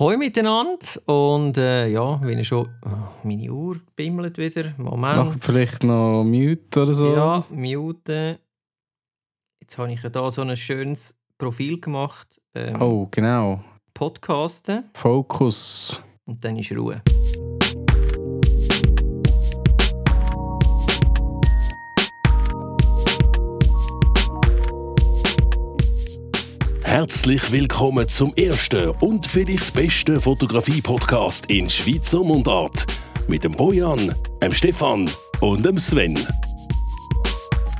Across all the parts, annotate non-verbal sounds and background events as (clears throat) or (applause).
Hoi miteinander und äh, ja, wenn ich schon... Oh, meine Uhr bimmelt wieder. Moment. Mach vielleicht noch Mute oder so. Ja, Mute. Jetzt habe ich ja da so ein schönes Profil gemacht. Ähm, oh, genau. Podcasten. Fokus. Und dann ist Ruhe. Herzlich willkommen zum ersten und vielleicht besten Fotografie-Podcast in Schweizer Mundart. Mit dem Bojan, dem Stefan und dem Sven.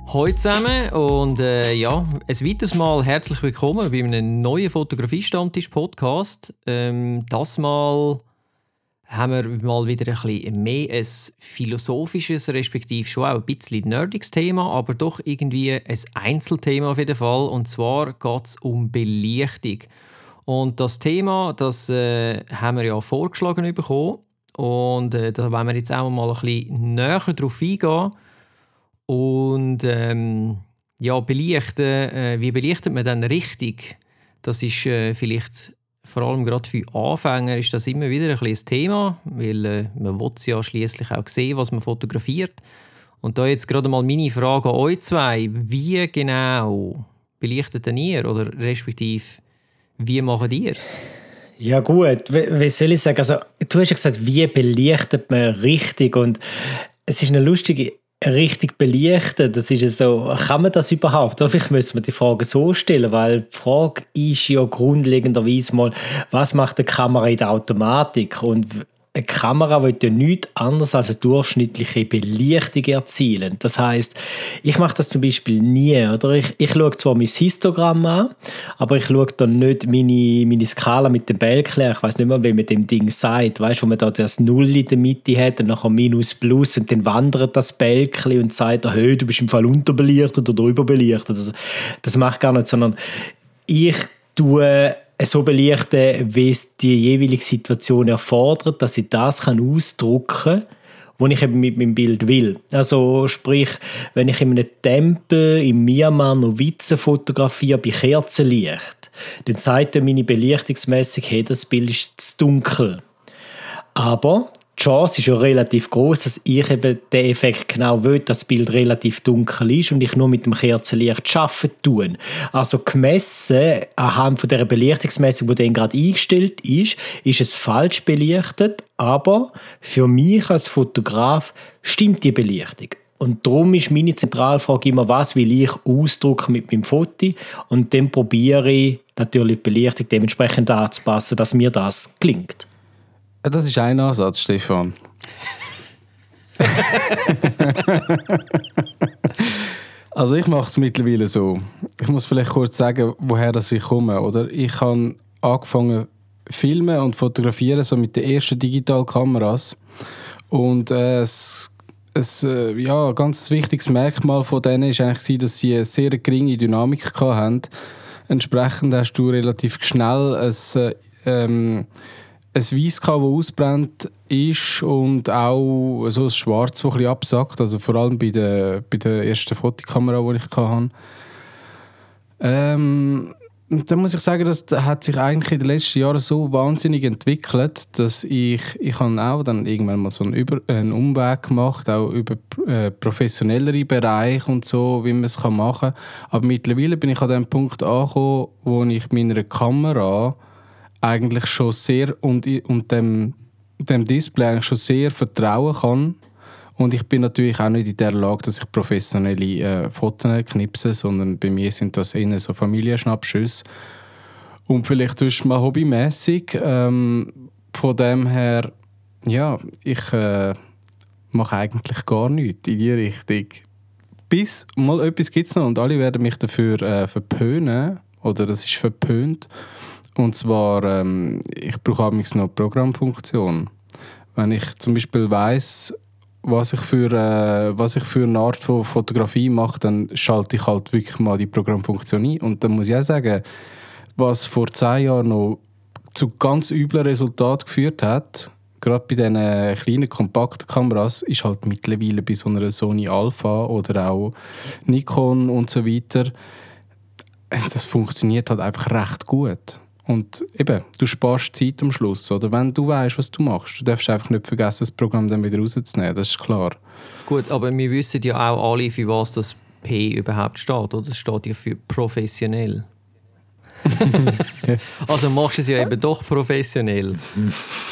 Hallo zusammen und äh, ja, ein weiteres Mal herzlich willkommen bei einem neuen Fotografie-Stammtisch-Podcast. Ähm, das Mal haben wir mal wieder ein bisschen mehr ein philosophisches, respektive schon auch ein bisschen nerdiges Thema, aber doch irgendwie ein Einzelthema auf jeden Fall. Und zwar geht es um Belichtung. Und das Thema, das äh, haben wir ja vorgeschlagen bekommen. Und äh, da wollen wir jetzt auch mal ein bisschen näher drauf eingehen. Und ähm, ja, belichten, äh, wie belichtet man dann richtig? Das ist äh, vielleicht vor allem gerade für Anfänger ist das immer wieder ein, ein Thema, weil äh, man will ja schließlich auch sehen, was man fotografiert. Und da jetzt gerade mal meine Frage an euch zwei: Wie genau belichtet denn ihr oder respektive wie macht ihr es? Ja gut, wie soll ich sagen? Also du hast ja gesagt, wie belichtet man richtig und es ist eine lustige richtig belichten. Das ist so, kann man das überhaupt? Vielleicht müssen wir die Frage so stellen, weil die Frage ist ja grundlegenderweise mal, was macht die Kamera in der Automatik? Und eine Kamera will ja nichts anderes als eine durchschnittliche Belichtung erzielen. Das heißt, ich mache das zum Beispiel nie. Oder? Ich, ich schaue zwar mein Histogramm an, aber ich schaue dann nicht meine, meine Skala mit dem Bälkchen. Ich weiß nicht mehr, wie man dem Ding sagt. Weißt du, wo man da das Null in der Mitte hat und nachher Minus Plus und dann wandert das Bälkchen und sagt, hey, du bist im Fall unterbelichtet oder überbelichtet. Also, das mache ich gar nicht, sondern ich tue so belichten, wie es die jeweilige Situation erfordert, dass ich das ausdrucken kann, was ich eben mit meinem Bild will. Also sprich, wenn ich in einem Tempel in Myanmar Novizen fotografiere bei Kerzenlicht, dann sagt meine Belichtungsmessung, hey, das Bild ist zu dunkel. Aber die Chance ist ja relativ groß, dass ich eben den Effekt genau will, dass das Bild relativ dunkel ist und ich nur mit dem Kerzenlicht arbeiten tue. Also gemessen anhand von der Belichtungsmessung, die dann gerade eingestellt ist, ist es falsch belichtet, aber für mich als Fotograf stimmt die Belichtung. Und darum ist meine Zentralfrage immer, was will ich ausdrücken mit meinem Foto? Und dann probiere ich natürlich die Belichtung dementsprechend anzupassen, dass mir das gelingt. Das ist ein Ansatz, Stefan. (laughs) also ich mache es mittlerweile so. Ich muss vielleicht kurz sagen, woher das ich komme. Oder? Ich habe angefangen filmen und fotografieren so mit den ersten Digitalkameras und äh, es, es, äh, ja, ein ganz wichtiges Merkmal von denen ist eigentlich, dass sie eine sehr geringe Dynamik hatten. Entsprechend hast du relativ schnell ein äh, ähm, ein Weiß, das ausbrennt ist und auch so ein Schwarz, das ein absackt. Also vor allem bei der, bei der ersten Fotokamera, die ich hatte. Ähm, da muss ich sagen, das hat sich eigentlich in den letzten Jahren so wahnsinnig entwickelt, dass ich, ich auch dann irgendwann mal so einen, über, einen Umweg gemacht, auch über äh, professionellere Bereiche und so, wie man es machen kann. Aber mittlerweile bin ich an dem Punkt angekommen, wo ich meiner Kamera eigentlich schon sehr und, und dem, dem Display eigentlich schon sehr vertrauen kann. Und ich bin natürlich auch nicht in der Lage, dass ich professionelle äh, Fotos knipse, sondern bei mir sind das eher so Familienschnappschüsse. Und vielleicht sonst mal hobbymäßig. Ähm, von dem her, ja, ich äh, mache eigentlich gar nichts in die Richtung. Bis mal etwas gibt es noch und alle werden mich dafür äh, verpönen. Oder das ist verpönt. Und zwar, ähm, ich brauche auch noch Programmfunktion. Wenn ich zum Beispiel weiß, was ich für äh, was ich für eine Art von Fotografie mache, dann schalte ich halt wirklich mal die Programmfunktion ein. Und dann muss ich auch sagen, was vor zehn Jahren noch zu ganz üblen Resultaten geführt hat, gerade bei diesen kleinen kompakten Kameras, ist halt mittlerweile bei so einer Sony Alpha oder auch Nikon und so weiter, das funktioniert halt einfach recht gut. Und eben, du sparst Zeit am Schluss. Oder wenn du weißt, was du machst, du darfst einfach nicht vergessen, das Programm dann wieder rauszunehmen. Das ist klar. Gut, aber wir wissen ja auch alle, für was das P überhaupt steht. Oder es steht ja für professionell. (laughs) also machst du es ja eben doch professionell.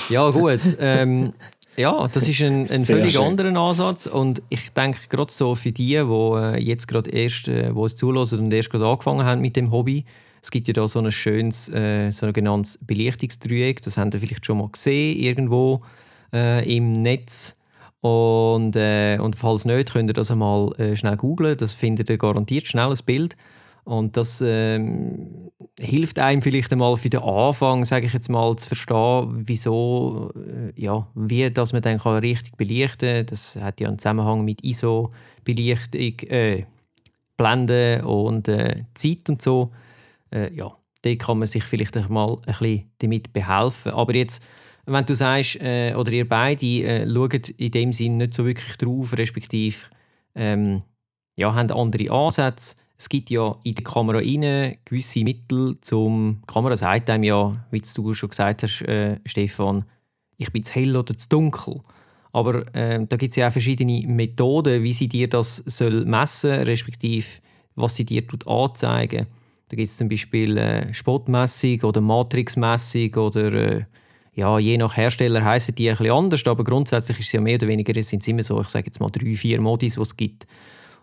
Ja, gut. Ähm, ja, das ist ein, ein völlig schön. anderer Ansatz und ich denke gerade so für die, die äh, jetzt gerade erst, äh, wo es zulassen und erst gerade angefangen haben mit dem Hobby, es gibt ja da so ein schönes äh, sogenanntes Belichtungsdreieck, das habt ihr vielleicht schon mal gesehen irgendwo äh, im Netz. Und, äh, und falls nicht, könnt ihr das einmal äh, schnell googlen, das findet ihr garantiert schnell ein Bild. Und das ähm, hilft einem vielleicht einmal für den Anfang, sage ich jetzt mal, zu verstehen, wieso, äh, ja, wie dass man dann kann richtig belichten kann. Das hat ja einen Zusammenhang mit ISO-Belichtung, äh, Blenden und äh, Zeit und so. Äh, ja, da kann man sich vielleicht mal ein bisschen damit behelfen. Aber jetzt, wenn du sagst, äh, oder ihr beide äh, schaut in dem Sinn nicht so wirklich drauf, respektive ähm, ja, haben andere Ansätze, es gibt ja in der Kamera gewisse Mittel zum. Die Kamera sagt einem ja, wie du schon gesagt hast, äh, Stefan, ich bin zu hell oder zu dunkel. Aber äh, da gibt es ja auch verschiedene Methoden, wie sie dir das soll messen respektive was sie dir anzeigen. Da gibt es zum Beispiel äh, Spotmessung oder Matrixmessung oder äh, ja, je nach Hersteller heißen die bisschen anders, aber grundsätzlich ist es ja mehr oder weniger sind immer so, ich sage jetzt mal drei, vier Modis, die es gibt.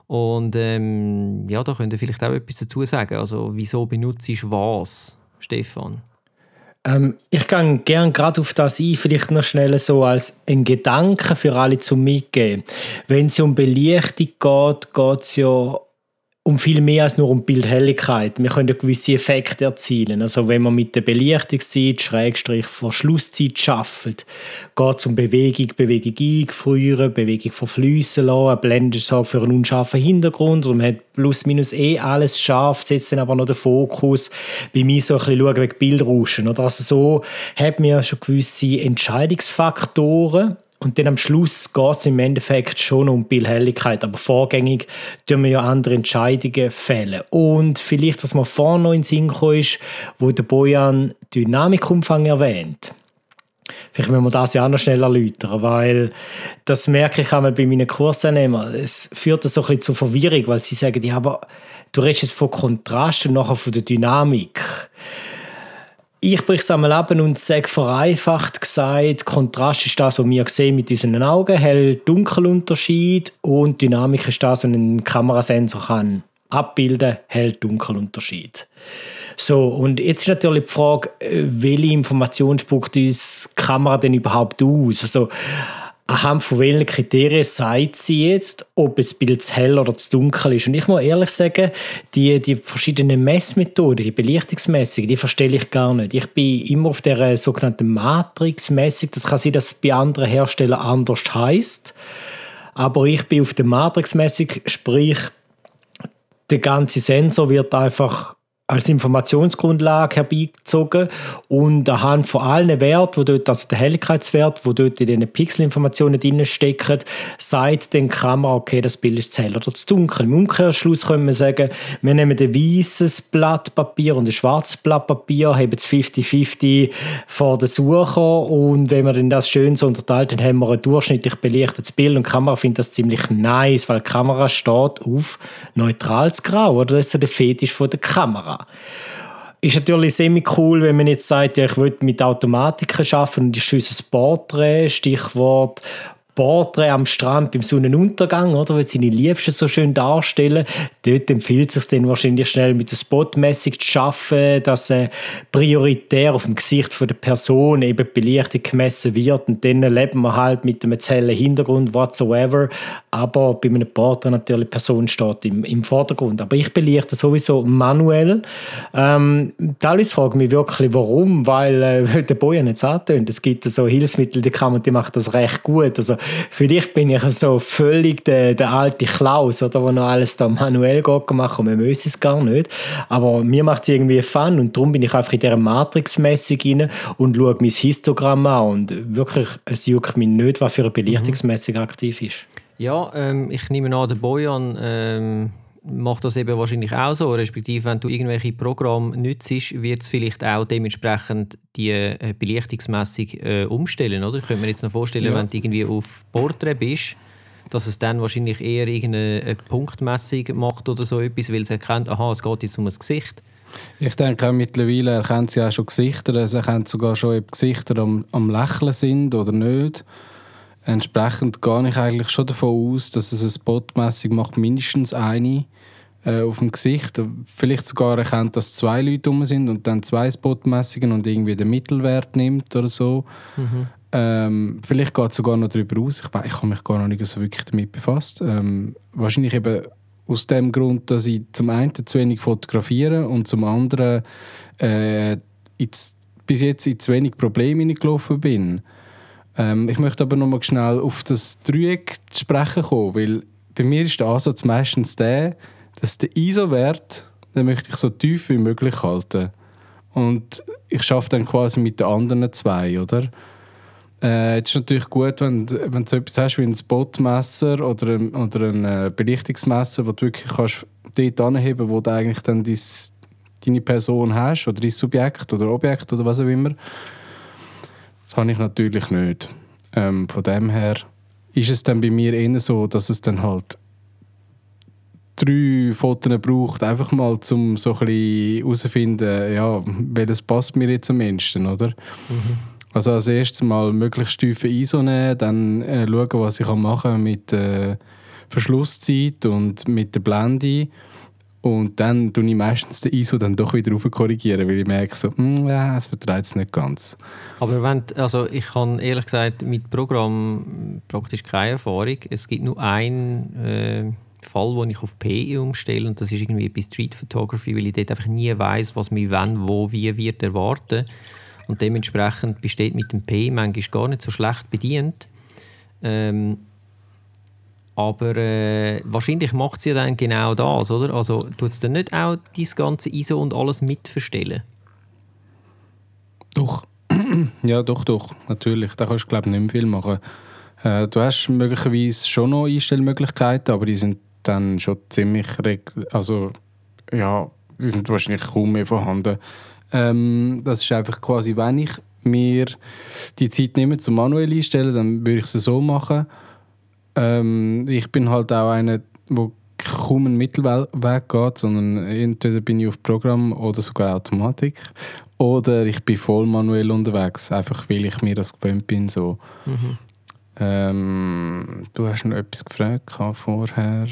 Und ähm, ja, da könnt ihr vielleicht auch etwas dazu sagen. Also, wieso benutzt du was, Stefan? Ähm, ich gehe gerne gerade auf das ein, vielleicht noch schnell so als ein Gedanke für alle zum Mitgeben. Wenn es um Belichtung geht, geht es ja um viel mehr als nur um Bildhelligkeit. Wir können ja gewisse Effekte erzielen. Also wenn man mit der Belichtungszeit, Schrägstrich Verschlusszeit schafft, geht es um Bewegung, Bewegung eingefrieren, Bewegung verfließen lassen, eine Blende so für einen unscharfen Hintergrund und man hat plus minus eh alles scharf, setzt dann aber noch den Fokus bei mir so ein bisschen schauen wegen Bildrauschen. Oder? Also so hat man ja schon gewisse Entscheidungsfaktoren und dann am Schluss geht es im Endeffekt schon um Bildhelligkeit, aber vorgängig tun wir ja andere Entscheidungen fällen. Und vielleicht, was mir vorne noch in den Sinn ist, wo der Bojan Dynamikumfang erwähnt. Vielleicht müssen wir das ja auch noch schnell erläutern, weil das merke ich einmal bei meinen Kursteilnehmern. Es führt so ein bisschen zur Verwirrung, weil sie sagen, ja, aber du redest jetzt von Kontrast und nachher von der Dynamik. Ich breche es einmal ab und sage vereinfacht gesagt, Kontrast ist das, was wir sehen mit unseren Augen, hell-dunkel-Unterschied und Dynamik ist das, was ein Kamerasensor kann abbilden, hell-dunkel-Unterschied. So, und jetzt ist natürlich die Frage, äh, welche Information spuckt uns Kamera denn überhaupt aus? Also, anhand von welchen Kriterien sagt sie jetzt, ob das Bild zu hell oder zu dunkel ist. Und ich muss ehrlich sagen, die, die verschiedenen Messmethoden, die Belichtungsmessungen, die verstehe ich gar nicht. Ich bin immer auf der sogenannten Matrix-Messung. Das kann sein, dass es bei anderen Herstellern anders heißt. Aber ich bin auf der Matrix-Messung, sprich, der ganze Sensor wird einfach als Informationsgrundlage herbeigezogen und anhand von allen Werten, wo dort, also der Helligkeitswert, wo dort in den Pixelinformationen drin stecken, sagt dann die Kamera, okay, das Bild ist zu hell oder zu dunkel. Im Umkehrschluss können wir sagen, wir nehmen ein weißes Blatt Papier und ein schwarzes Blatt Papier, haben es 50-50 vor der Suche und wenn wir dann das schön so unterteilt, dann haben wir ein durchschnittlich belichtetes Bild und die Kamera findet das ziemlich nice, weil die Kamera steht auf neutrales Grau, oder? Das ist so der Fetisch von der Kamera. Ist natürlich semi cool, wenn man jetzt sagt, ja, ich will mit Automatiken arbeiten und ich schieße ein Porträt, Stichwort Porträt am Strand beim Sonnenuntergang, oder, weil seine Liebsten so schön darstellen. Dort empfiehlt es sich dann wahrscheinlich schnell mit der Spotmessung zu arbeiten, dass äh, prioritär auf dem Gesicht von der Person eben Belichtung gemessen wird und dann leben wir halt mit einem hellen Hintergrund whatsoever, aber bei einem Porträt natürlich die Person steht im, im Vordergrund. Aber ich belichte sowieso manuell. Ähm, teilweise frage ich mich wirklich, warum, weil äh, (laughs) der Boy nicht antönt. Es gibt so Hilfsmittel, die kann man, die machen das recht gut. Also für dich bin ich so völlig der, der alte Klaus, oder, der noch alles da manuell gemacht und man muss es gar nicht. Aber mir macht es irgendwie Fun und darum bin ich einfach in dieser Matrix-Messung rein und schaue mein Histogramm an und wirklich, es juckt mich nicht, was für eine Belichtungsmessung mhm. aktiv ist. Ja, ähm, ich nehme an, der Bojan ähm, macht das eben wahrscheinlich auch so. Respektive, wenn du irgendwelche Programme nützt, wird es vielleicht auch dementsprechend die äh, Belichtungsmessung äh, umstellen, oder? Ich könnte mir jetzt noch vorstellen, ja. wenn du irgendwie auf Portrait bist, dass es dann wahrscheinlich eher irgendeine Punktmessung macht oder so etwas, weil es erkennt, aha, es geht jetzt um das Gesicht. Ich denke auch mittlerweile erkennt sie auch schon Gesichter. Es erkennt sogar schon, ob Gesichter am, am Lächeln sind oder nicht. Entsprechend gehe ich eigentlich schon davon aus, dass es eine Spotmessung macht, mindestens eine äh, auf dem Gesicht. Vielleicht sogar erkennt, dass zwei Leute rum sind und dann zwei Spotmessungen und irgendwie den Mittelwert nimmt oder so. Mhm. Ähm, vielleicht geht es sogar noch darüber aus. Ich, ich habe mich gar noch nicht so wirklich damit befasst. Ähm, wahrscheinlich eben aus dem Grund, dass ich zum einen zu wenig fotografiere und zum anderen äh, bis jetzt in zu wenig Probleme hineingelaufen bin. Ähm, ich möchte aber noch mal schnell auf das Dreieck zu sprechen kommen, weil bei mir ist der Ansatz meistens der, dass der ISO-Wert, den möchte ich so tief wie möglich halten. Und ich schaffe dann quasi mit den anderen zwei, oder? Äh, es ist natürlich gut, wenn, wenn du so etwas hast wie ein Spotmesser oder ein, oder ein äh, Belichtungsmesser, wo du wirklich kannst dort anheben wo du eigentlich dann dies, deine Person hast oder dein Subjekt oder Objekt oder was auch immer. Das habe ich natürlich nicht. Ähm, von dem her ist es dann bei mir eher so, dass es dann halt drei Fotos braucht, einfach mal zum so ein bisschen herauszufinden, ja, welches passt mir jetzt am besten, oder? Mhm. Also als erstes mal möglichst tiefe ISO nehmen, dann äh, schauen, was ich machen kann mit äh, Verschlusszeit und mit der Blende. Und dann tue ich meistens den ISO dann doch wieder korrigieren, weil ich merke, so, mm, ja, es vertreibt es nicht ganz. Aber wenn, also ich habe ehrlich gesagt mit Programm praktisch keine Erfahrung. Es gibt nur einen äh, Fall, wo ich auf PE umstelle und das ist irgendwie bei Street Photography, weil ich dort einfach nie weiß, was mich wann, wo, wie wird erwarten. Und dementsprechend besteht mit dem P manchmal gar nicht so schlecht bedient. Ähm, aber äh, wahrscheinlich macht sie ja dann genau das, oder? Also tut es dann nicht auch das ganze ISO und alles mitverstellen? Doch. (clears throat) ja, doch, doch. Natürlich. Da kannst du, glaube ich, nicht mehr viel machen. Äh, du hast möglicherweise schon noch Einstellmöglichkeiten, aber die sind dann schon ziemlich... Also, ja, die sind wahrscheinlich kaum mehr vorhanden. Ähm, das ist einfach quasi, wenn ich mir die Zeit nehme zum manuell einstellen, dann würde ich es so machen. Ähm, ich bin halt auch einer, wo kaum einen Mittelweg geht, sondern entweder bin ich auf Programm oder sogar Automatik oder ich bin voll manuell unterwegs, einfach weil ich mir das gewöhnt bin. So. Mhm. Ähm, du hast noch etwas gefragt vorher.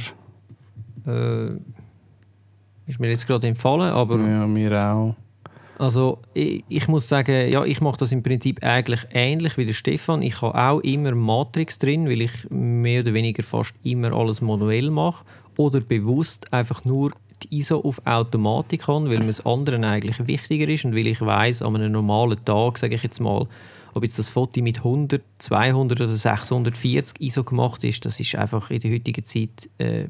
Äh, ist mir jetzt gerade empfallen, aber... Ja, mir auch. Also ich, ich, muss sagen, ja, ich mache das im Prinzip eigentlich ähnlich wie der Stefan. Ich habe auch immer Matrix drin, weil ich mehr oder weniger fast immer alles manuell mache oder bewusst einfach nur die ISO auf Automatik habe, weil mir das andere eigentlich wichtiger ist und weil ich weiß, an einem normalen Tag, sage ich jetzt mal, ob jetzt das Foto mit 100, 200 oder 640 ISO gemacht ist, das ist einfach in der heutigen Zeit äh,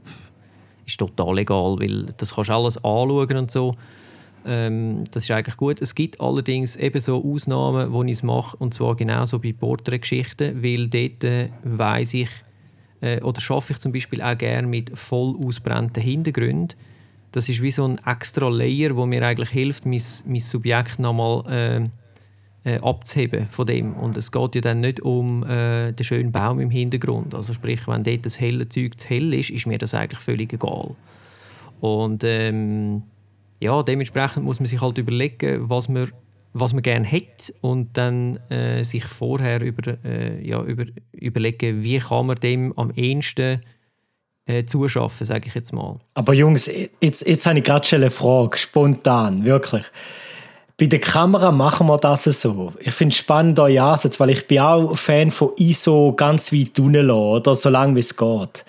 ist total egal, weil das kannst du alles anschauen und so. Ähm, das ist eigentlich gut. Es gibt allerdings eben so Ausnahmen, wo ich es mache, und zwar genauso bei Porträtgeschichten, weil dort äh, weiss ich, äh, oder schaffe ich zum Beispiel auch gerne mit voll ausbrennten Hintergründen. Das ist wie so ein extra Layer, wo mir eigentlich hilft, mein, mein Subjekt nochmal äh, äh, abzuheben von dem. Und es geht ja dann nicht um äh, den schönen Baum im Hintergrund. Also sprich, wenn dort das helle Zeug zu hell ist, ist mir das eigentlich völlig egal. Und ähm, ja, dementsprechend muss man sich halt überlegen, was man, was man gerne hat und dann äh, sich vorher über, äh, ja, über, überlegen, wie kann man dem am ehesten äh, zuschaffen, sage ich jetzt mal. Aber Jungs, jetzt, jetzt habe ich gerade schon eine Frage, spontan, wirklich. Bei der Kamera machen wir das so. Ich finde es spannend, euer Ansatz, weil ich bin auch Fan von ISO ganz weit unten oder so lange wie es geht.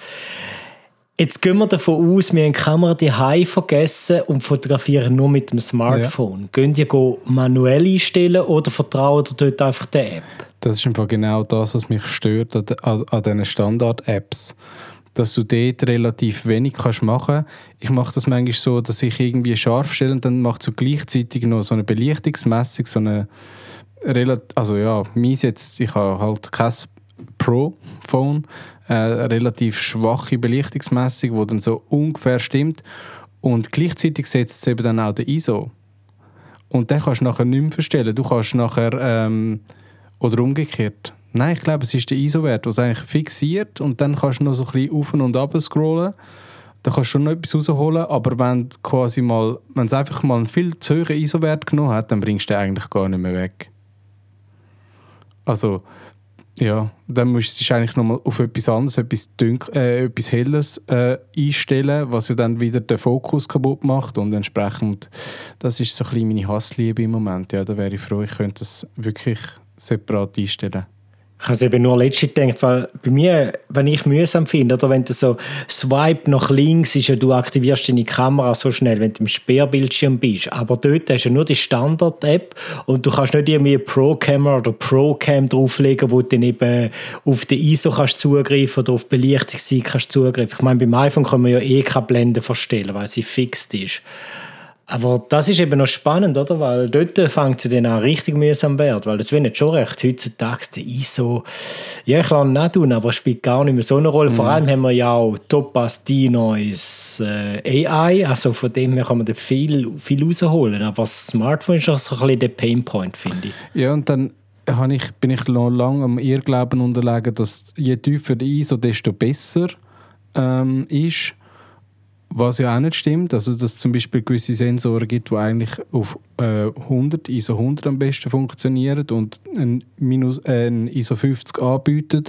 Jetzt gehen wir davon aus, wir haben die Kamera daheim vergessen und fotografieren nur mit dem Smartphone. Ja. Gehen die manuell einstellen oder vertrauen ihr dort einfach der App? Das ist einfach genau das, was mich stört an diesen Standard-Apps. Dass du dort relativ wenig kannst machen kannst. Ich mache das manchmal so, dass ich irgendwie scharf stelle und dann mache ich gleichzeitig noch so eine Belichtungsmessung, so eine also ja, meins jetzt, ich habe halt kein Pro Phone, äh, relativ schwache Belichtungsmessung, die dann so ungefähr stimmt. Und gleichzeitig setzt es eben dann auch den ISO. Und den kannst du nachher nicht mehr verstellen. Du kannst nachher, ähm, oder umgekehrt. Nein, ich glaube, es ist der ISO-Wert, der es eigentlich fixiert und dann kannst du noch so ein bisschen auf und ab scrollen. Da kannst du schon noch etwas rausholen, aber wenn quasi mal, wenn es einfach mal einen viel zu hohen ISO-Wert genommen hat, dann bringst du den eigentlich gar nicht mehr weg. Also, ja, dann musst du eigentlich nochmal auf etwas anderes, etwas, dünk, äh, etwas Helles äh, einstellen, was ja dann wieder den Fokus kaputt macht und entsprechend, das ist so ein bisschen meine Hassliebe im Moment. Ja, da wäre ich froh, ich könnte das wirklich separat einstellen. Ich habe es eben nur letztens gedacht, weil bei mir, wenn ich mühsam finde, oder wenn du so swipe nach links, ist ja, du aktivierst deine Kamera so schnell, wenn du im Sperrbildschirm bist. Aber dort hast du ja nur die Standard-App und du kannst nicht irgendwie Pro-Camera oder Pro-Cam drauflegen, wo du dann eben auf die ISO kannst zugreifen oder auf Belichtungszeit kannst zugreifen. Ich meine, beim iPhone kann man ja eh keine Blende verstellen, weil sie fixt ist. Aber das ist eben noch spannend, oder? Weil dort fängt sie dann auch richtig mühsam werden, weil das wird nicht schon recht. Heutzutage der ISO, ja, ich kann nicht tun, aber es spielt gar nicht mehr so eine Rolle. Mhm. Vor allem haben wir ja auch Topaz Dinois äh, AI, also von dem her kann man da viel, viel rausholen. Aber das Smartphone ist auch so ein bisschen der Painpoint, finde ich. Ja, und dann ich, bin ich noch lange am Irrglauben unterlegen, dass je tiefer der ISO, desto besser ähm, ist. Was ja auch nicht stimmt, also dass es zum Beispiel gewisse Sensoren gibt, die eigentlich auf äh, 100, ISO 100 am besten funktionieren und ein, Minus, äh, ein ISO 50 anbieten,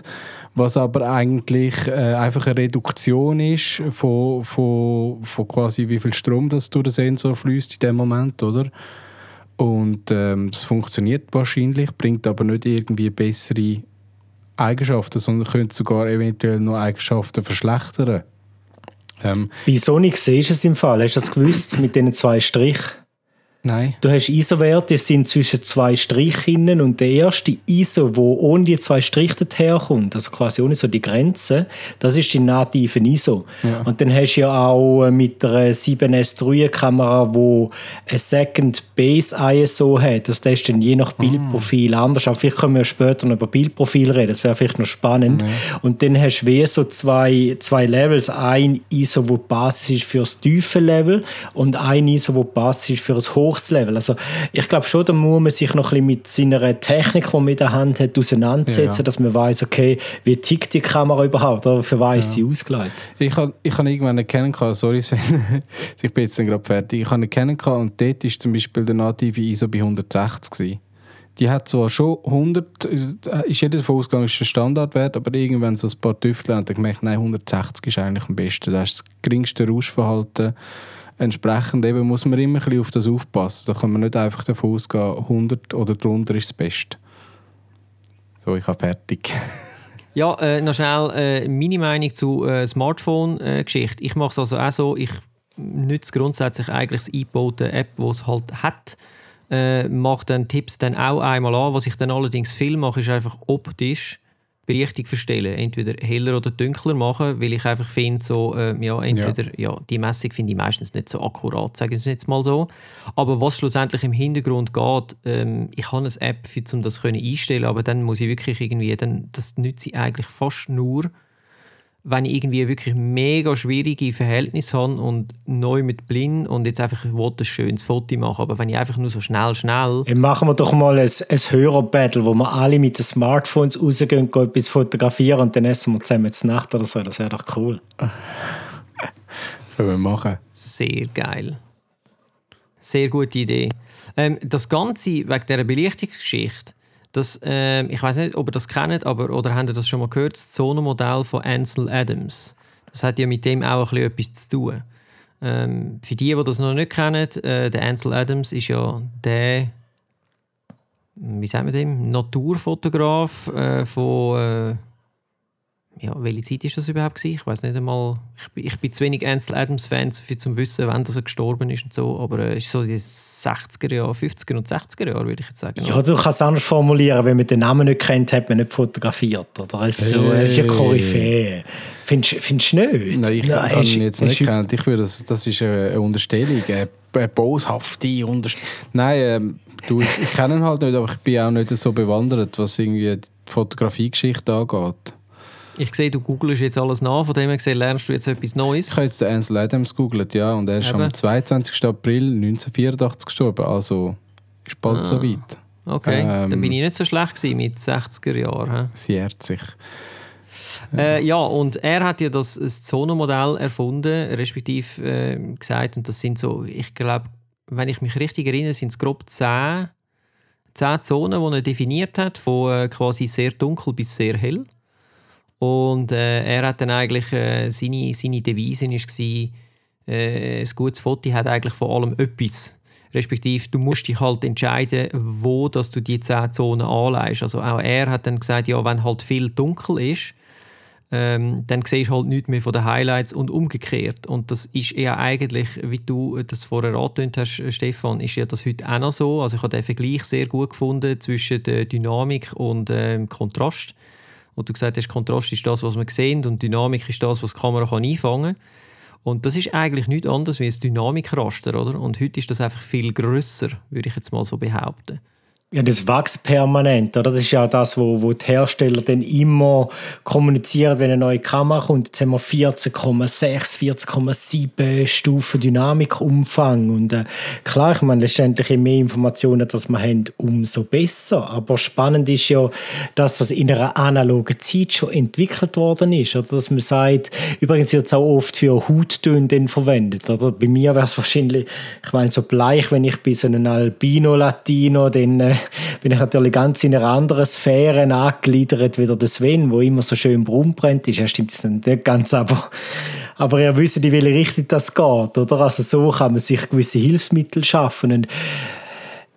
was aber eigentlich äh, einfach eine Reduktion ist von, von, von quasi wie viel Strom das durch den Sensor fließt in dem Moment, oder? Und ähm, das funktioniert wahrscheinlich, bringt aber nicht irgendwie bessere Eigenschaften, sondern könnte sogar eventuell noch Eigenschaften verschlechtern. Ähm, Bei Sonic siehst du es im Fall. Hast du das gewusst mit diesen zwei Strichen? Nein. Du hast ISO-Werte, sind zwischen zwei Strichen und der erste ISO, wo ohne die zwei Striche herkommt, also quasi ohne so die Grenze, das ist die native ISO. Ja. Und dann hast du ja auch mit der 7S3-Kamera, wo ein Second Base ISO hat. Das ist dann je nach ah. Bildprofil ah. anders. Aber vielleicht können wir später noch über Bildprofil reden. Das wäre vielleicht noch spannend. Ja. Und dann hast du wie so zwei, zwei Levels. Ein ISO, wo die Basis ist für das tiefe Level und ein ISO, wo die Basis ist für das hohe Level. Also ich glaube schon, da muss man sich noch ein bisschen mit seiner Technik, die man in der Hand hat, auseinandersetzen, ja. dass man weiß, okay, wie tickt die Kamera überhaupt oder für was ja. ist sie ausgelegt. Ich habe ich hab irgendwann erkennen können, sorry Sven, (laughs) ich bin jetzt gerade fertig, ich habe erkennen können und dort ist zum Beispiel der native ISO bei 160 gewesen. Die hat zwar schon 100, äh, ist jeder davon ausgegangen, ist der Standardwert, aber irgendwann so ein paar Tüftel haben gemerkt, nein, 160 ist eigentlich am besten. Das ist das geringste Rauschverhalten Entsprechend eben muss man immer ein bisschen auf das aufpassen. Da kann man nicht einfach davon ausgehen, 100 oder drunter ist das Beste. So, ich habe fertig. (laughs) ja, äh, noch schnell äh, meine Meinung zu äh, Smartphone-Geschichte. ich mache es also auch so, ich nütze grundsätzlich eigentlich das eingebaute App, die es halt hat. Äh, mache dann Tipps dann auch einmal an. Was ich dann allerdings viel mache, ist einfach optisch Belichtung verstellen. Entweder heller oder dunkler machen, weil ich einfach finde, so, äh, ja, entweder, ja. ja. die Messung finde ich meistens nicht so akkurat, sagen wir jetzt mal so. Aber was schlussendlich im Hintergrund geht, ähm, ich habe eine App, für, um das einstellen aber dann muss ich wirklich irgendwie, dann, das nütze ich eigentlich fast nur, wenn ich irgendwie wirklich mega schwierige Verhältnisse habe und neu mit blind und jetzt einfach ein schönes Foto machen, aber wenn ich einfach nur so schnell, schnell... Dann machen wir doch mal ein, ein Hörer-Battle, wo wir alle mit den Smartphones rausgehen, gehen etwas fotografieren und dann essen wir zusammen zur Nacht oder so. Das wäre doch cool. (laughs) Können wir machen. Sehr geil. Sehr gute Idee. Ähm, das Ganze wegen dieser Belichtungsgeschichte das, äh, ich weiß nicht, ob ihr das kennt, aber oder habt ihr das schon mal gehört? Das Zonenmodell von Ansel Adams. Das hat ja mit dem auch ein bisschen etwas zu tun. Ähm, für die, die das noch nicht kennen, äh, der Ansel Adams ist ja der, wie sagen wir dem, Naturfotograf äh, von äh, ja, welche Zeit ist das überhaupt gewesen? Ich weiß nicht einmal. Ich bin, ich bin zu wenig Ansel Adams Fan, um zu wissen, wann er gestorben ist und so. Aber es äh, ist so die 60er Jahre, 50er und 60er Jahre, würde ich jetzt sagen. Ja, du kannst es anders formulieren. Wenn man den Namen nicht kennt, hat man nicht fotografiert. Oder? Es, ist, so, es ist eine Koryphäe. Findest, findest du nicht? Nein, ich habe ihn jetzt nicht kennt. Ich würde, das, das ist eine Unterstellung, eine, eine boshafte Unterstellung. Nein, ähm, du, ich, ich kenne ihn halt nicht, aber ich bin auch nicht so bewandert, was irgendwie die Fotografiegeschichte angeht. Ich sehe, du googelst jetzt alles nach, von dem her gesehen, lernst du jetzt etwas Neues. Ich habe jetzt den Ansel Adams gegoogelt, ja, und er ist Eben. am 22. April 1984 gestorben, also ist bald ah. so weit. Okay, ähm, dann bin ich nicht so schlecht gewesen mit 60er Jahren. Sie ehrt sich. Äh, ja, und er hat ja das, das Zonenmodell erfunden, respektive äh, gesagt, und das sind so, ich glaube, wenn ich mich richtig erinnere, sind es grob 10, 10 Zonen, die er definiert hat, von äh, quasi sehr dunkel bis sehr hell. Und äh, er hat dann eigentlich, äh, seine, seine Devise war, äh, ein gutes Foto hat eigentlich vor allem etwas. Respektive, du musst dich halt entscheiden, wo dass du die 10 Zonen anleihst. Also auch er hat dann gesagt, ja, wenn halt viel dunkel ist, ähm, dann siehst du halt nichts mehr von den Highlights und umgekehrt. Und das ist ja eigentlich, wie du das vorher angetönt hast, Stefan, ist ja das heute auch noch so. Also ich habe den Vergleich sehr gut gefunden zwischen der Dynamik und ähm, Kontrast. Und du gesagt hast, Kontrast ist das, was wir sehen und Dynamik ist das, was die Kamera kann einfangen kann. Und das ist eigentlich nichts anderes wie ein Dynamikraster, oder? Und heute ist das einfach viel grösser, würde ich jetzt mal so behaupten. Ja, das wächst permanent, oder? Das ist ja das, wo, wo die Hersteller dann immer kommunizieren, wenn eine neue Kamera kommt. Jetzt haben wir 14,6, 14,7 Stufen Dynamikumfang. Und äh, klar, ich meine, letztendlich je mehr Informationen, dass wir haben, umso besser. Aber spannend ist ja, dass das in einer analogen Zeit schon entwickelt worden ist. Oder dass man sagt, übrigens wird es auch oft für Hauttöne verwendet. Oder bei mir wäre es wahrscheinlich, ich meine, so bleich, wenn ich bei so einem Albino-Latino dann äh, bin ich natürlich ganz in einer anderen Sphäre angegliedert, wie der Sven, wo immer so schön braun brennt ist. Ja, stimmt das nicht ganz, aber, aber ihr wisst, in welche Richtung das geht, oder? Also so kann man sich gewisse Hilfsmittel schaffen und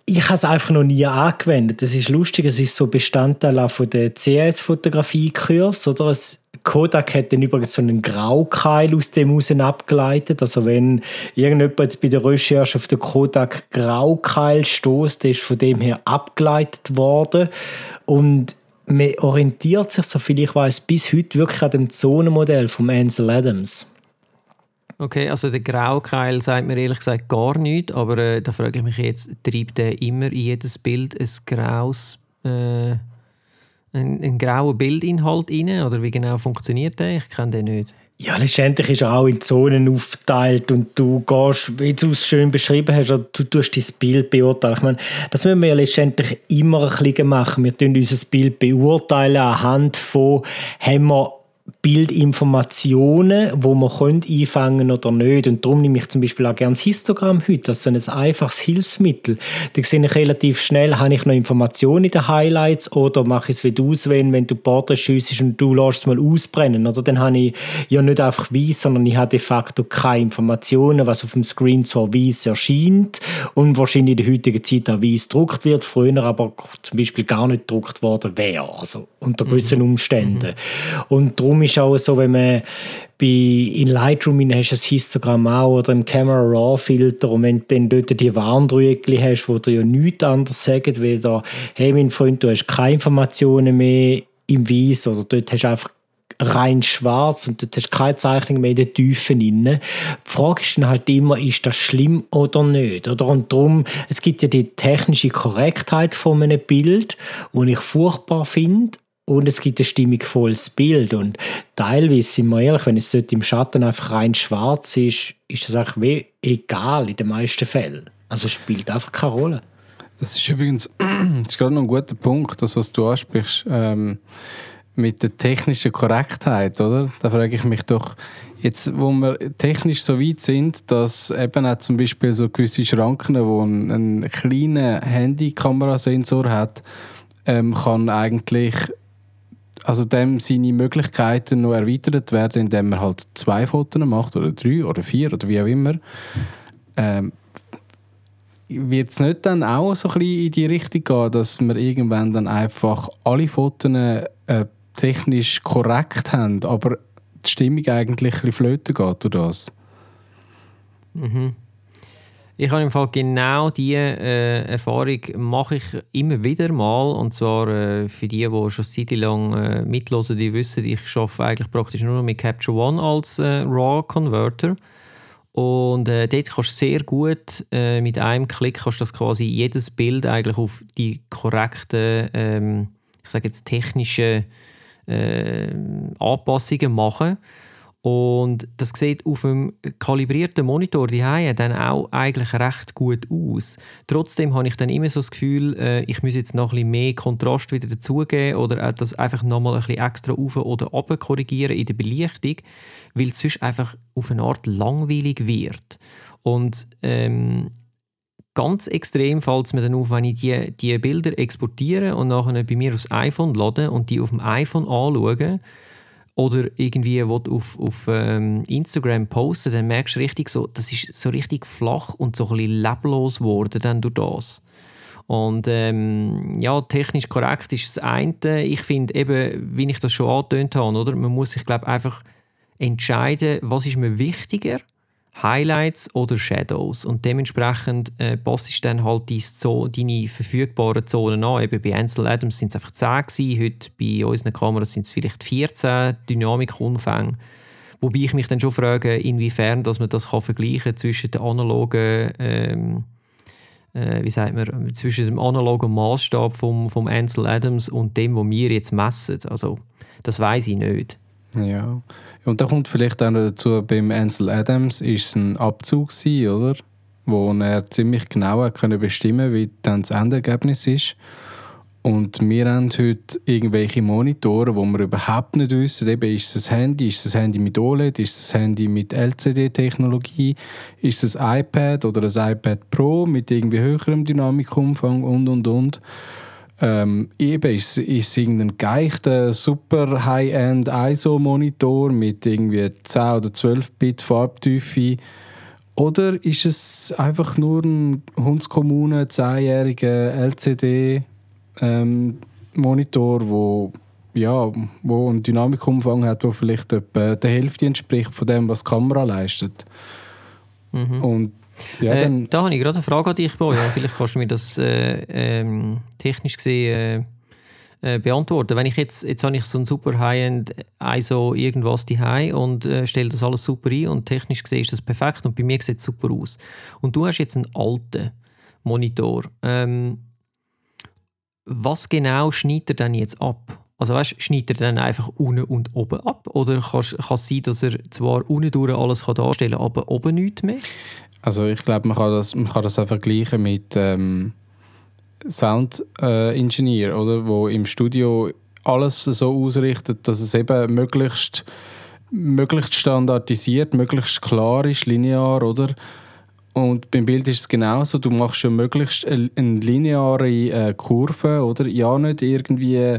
ich habe es einfach noch nie angewendet. Das ist lustig, es ist so Bestandteil auch von der CS-Fotografie-Kurs, oder? Es, Kodak hat dann übrigens so einen Graukeil aus dem raus abgeleitet. Also wenn irgendjemand jetzt bei der Recherche auf den Kodak Graukeil stößt, der ist von dem her abgeleitet worden. Und man orientiert sich, soviel ich weiß, bis heute wirklich an dem Zonenmodell von Ansel Adams. Okay, also der Graukeil sagt mir ehrlich gesagt gar nichts, aber äh, da frage ich mich jetzt, treibt der immer in jedes Bild ein graues, äh, ein, ein grauer Bildinhalt rein? Oder wie genau funktioniert der? Ich kenne den nicht. Ja, letztendlich ist er auch in Zonen aufgeteilt und du gehst, wie du es schön beschrieben hast, du tust dein Bild beurteilen. Ich meine, das müssen wir ja letztendlich immer ein bisschen machen. Wir tun unser Bild beurteilen anhand von, haben wir Bildinformationen, wo man könnte einfangen oder nicht. Und darum nehme ich zum Beispiel auch gerne das Histogramm heute, das ist so ein einfaches Hilfsmittel. Da sehe ich relativ schnell, habe ich noch Informationen in den Highlights oder mache ich es wie du, Sven, wenn du Porträt schiessest und du lässt es mal ausbrennen. Oder dann habe ich ja nicht einfach weiß, sondern ich habe de facto keine Informationen, was auf dem Screen zwar weiß erscheint und wahrscheinlich in der heutigen Zeit auch weiß gedruckt wird, früher aber zum Beispiel gar nicht gedruckt worden wäre, also unter gewissen mhm. Umständen. Mhm. Und darum ist auch so, wenn man bei, in Lightroom hast du ein Histogramm auch oder im Camera Raw Filter und wenn du dann dort die Warndrückchen hast, wo du ja nichts anderes sagen, weder, hey mein Freund, du hast keine Informationen mehr im Weiß oder dort hast du einfach rein schwarz und dort hast du keine Zeichnung mehr in den Tiefen drin. Die Frage ist dann halt immer, ist das schlimm oder nicht? Oder? Und darum, es gibt ja die technische Korrektheit von einem Bild, die ich furchtbar finde, und es gibt ein stimmigvolles Bild. Und teilweise, sind wir ehrlich, wenn es dort im Schatten einfach rein schwarz ist, ist das einfach wie egal in den meisten Fällen. Also spielt einfach keine Rolle. Das ist übrigens (clears throat) das ist gerade noch ein guter Punkt, das, was du ansprichst, ähm, mit der technischen Korrektheit, oder? Da frage ich mich doch, jetzt, wo wir technisch so weit sind, dass eben auch zum Beispiel so gewisse Schranken, wo ein, ein kleiner Handykamerasensor hat, ähm, kann eigentlich also dem seine Möglichkeiten noch erweitert werden, indem er halt zwei Fotos macht oder drei oder vier oder wie auch immer. Ähm, wird es nicht dann auch so ein bisschen in die Richtung gehen, dass wir irgendwann dann einfach alle Fotos äh, technisch korrekt haben, aber die Stimmung eigentlich ein bisschen flöten geht durch das? Mhm. Ich habe im Fall genau diese äh, Erfahrung mache ich immer wieder mal und zwar äh, für die, die schon seit lang äh, mitlosen, die wissen, ich arbeite eigentlich praktisch nur noch mit Capture One als äh, RAW Converter und äh, dort kannst du sehr gut äh, mit einem Klick kannst das quasi jedes Bild eigentlich auf die korrekte ähm, ich sage jetzt, technische äh, Anpassungen machen. Und das sieht auf einem kalibrierten Monitor die dann auch eigentlich recht gut aus. Trotzdem habe ich dann immer so das Gefühl, äh, ich muss jetzt noch ein bisschen mehr Kontrast wieder dazugeben oder das einfach nochmal ein bisschen extra auf oder ab korrigieren in der Belichtung, weil es sonst einfach auf eine Art langweilig wird. Und ähm, ganz extrem fällt es mir dann auf, wenn ich die, die Bilder exportiere und nachher bei mir aufs iPhone lade und die auf dem iPhone anschaue oder irgendwie auf, auf ähm, Instagram posten, dann merkst du richtig so, das ist so richtig flach und so ein bisschen leblos geworden dann durch das. Und ähm, ja, technisch korrekt ist das eine. Ich finde eben, wie ich das schon angetönt habe, oder? man muss sich glaube einfach entscheiden, was ist mir wichtiger ist Highlights oder Shadows. Und dementsprechend äh, passt dann halt die Zo deine verfügbaren Zonen an. Eben bei Ansel Adams sind es einfach 10 gewesen, heute bei unseren Kameras sind es vielleicht 14 Dynamikumfänge. Wobei ich mich dann schon frage, inwiefern dass man das kann vergleichen zwischen den analogen ähm, äh, wie sagt man, zwischen dem analogen Maßstab vom, vom Ansel Adams und dem, was wir jetzt messen. Also, das weiß ich nicht. Ja, und da kommt vielleicht auch noch dazu, beim Ansel Adams ist es ein Abzug gewesen, oder? Wo er ziemlich genau können bestimmen wie dann das Endergebnis ist. Und wir haben heute irgendwelche Monitore, wo wir überhaupt nicht wissen, eben ist es ein Handy, ist es ein Handy mit OLED, ist es ein Handy mit LCD-Technologie, ist es ein iPad oder ein iPad Pro mit irgendwie höherem Dynamikumfang und, und, und. Ähm, eben ist, ist irgendein geeichter, super High-End ISO-Monitor mit irgendwie 10 oder 12 Bit Farbtiefe. Oder ist es einfach nur ein Hundskommune 10-jähriger LCD-Monitor, ähm, wo ja, wo einen Dynamikumfang hat, der vielleicht etwa der Hälfte entspricht von dem, was die Kamera leistet. Mhm. Und ja, äh, da habe ich gerade eine Frage an dich, Bojan. Vielleicht kannst du mir das äh, ähm, technisch gesehen äh, äh, beantworten. Wenn ich jetzt, jetzt habe ich so ein super High-End ISO irgendwas die und äh, stelle das alles super ein und technisch gesehen ist das perfekt und bei mir sieht es super aus. Und du hast jetzt einen alten Monitor. Ähm, was genau schneidet er denn jetzt ab? Also weißt, schneidet er dann einfach unten und oben ab? Oder kann es sein, dass er zwar unten durch alles kann darstellen kann, aber oben nichts mehr? Also ich glaube, man kann das, man kann das auch vergleichen mit ähm, Sound äh? Wo im Studio alles so ausrichtet, dass es eben möglichst, möglichst standardisiert, möglichst klar ist, linear, oder? Und beim Bild ist es genauso. Du machst schon möglichst eine, lineare äh, Kurve, oder? Ja, nicht irgendwie,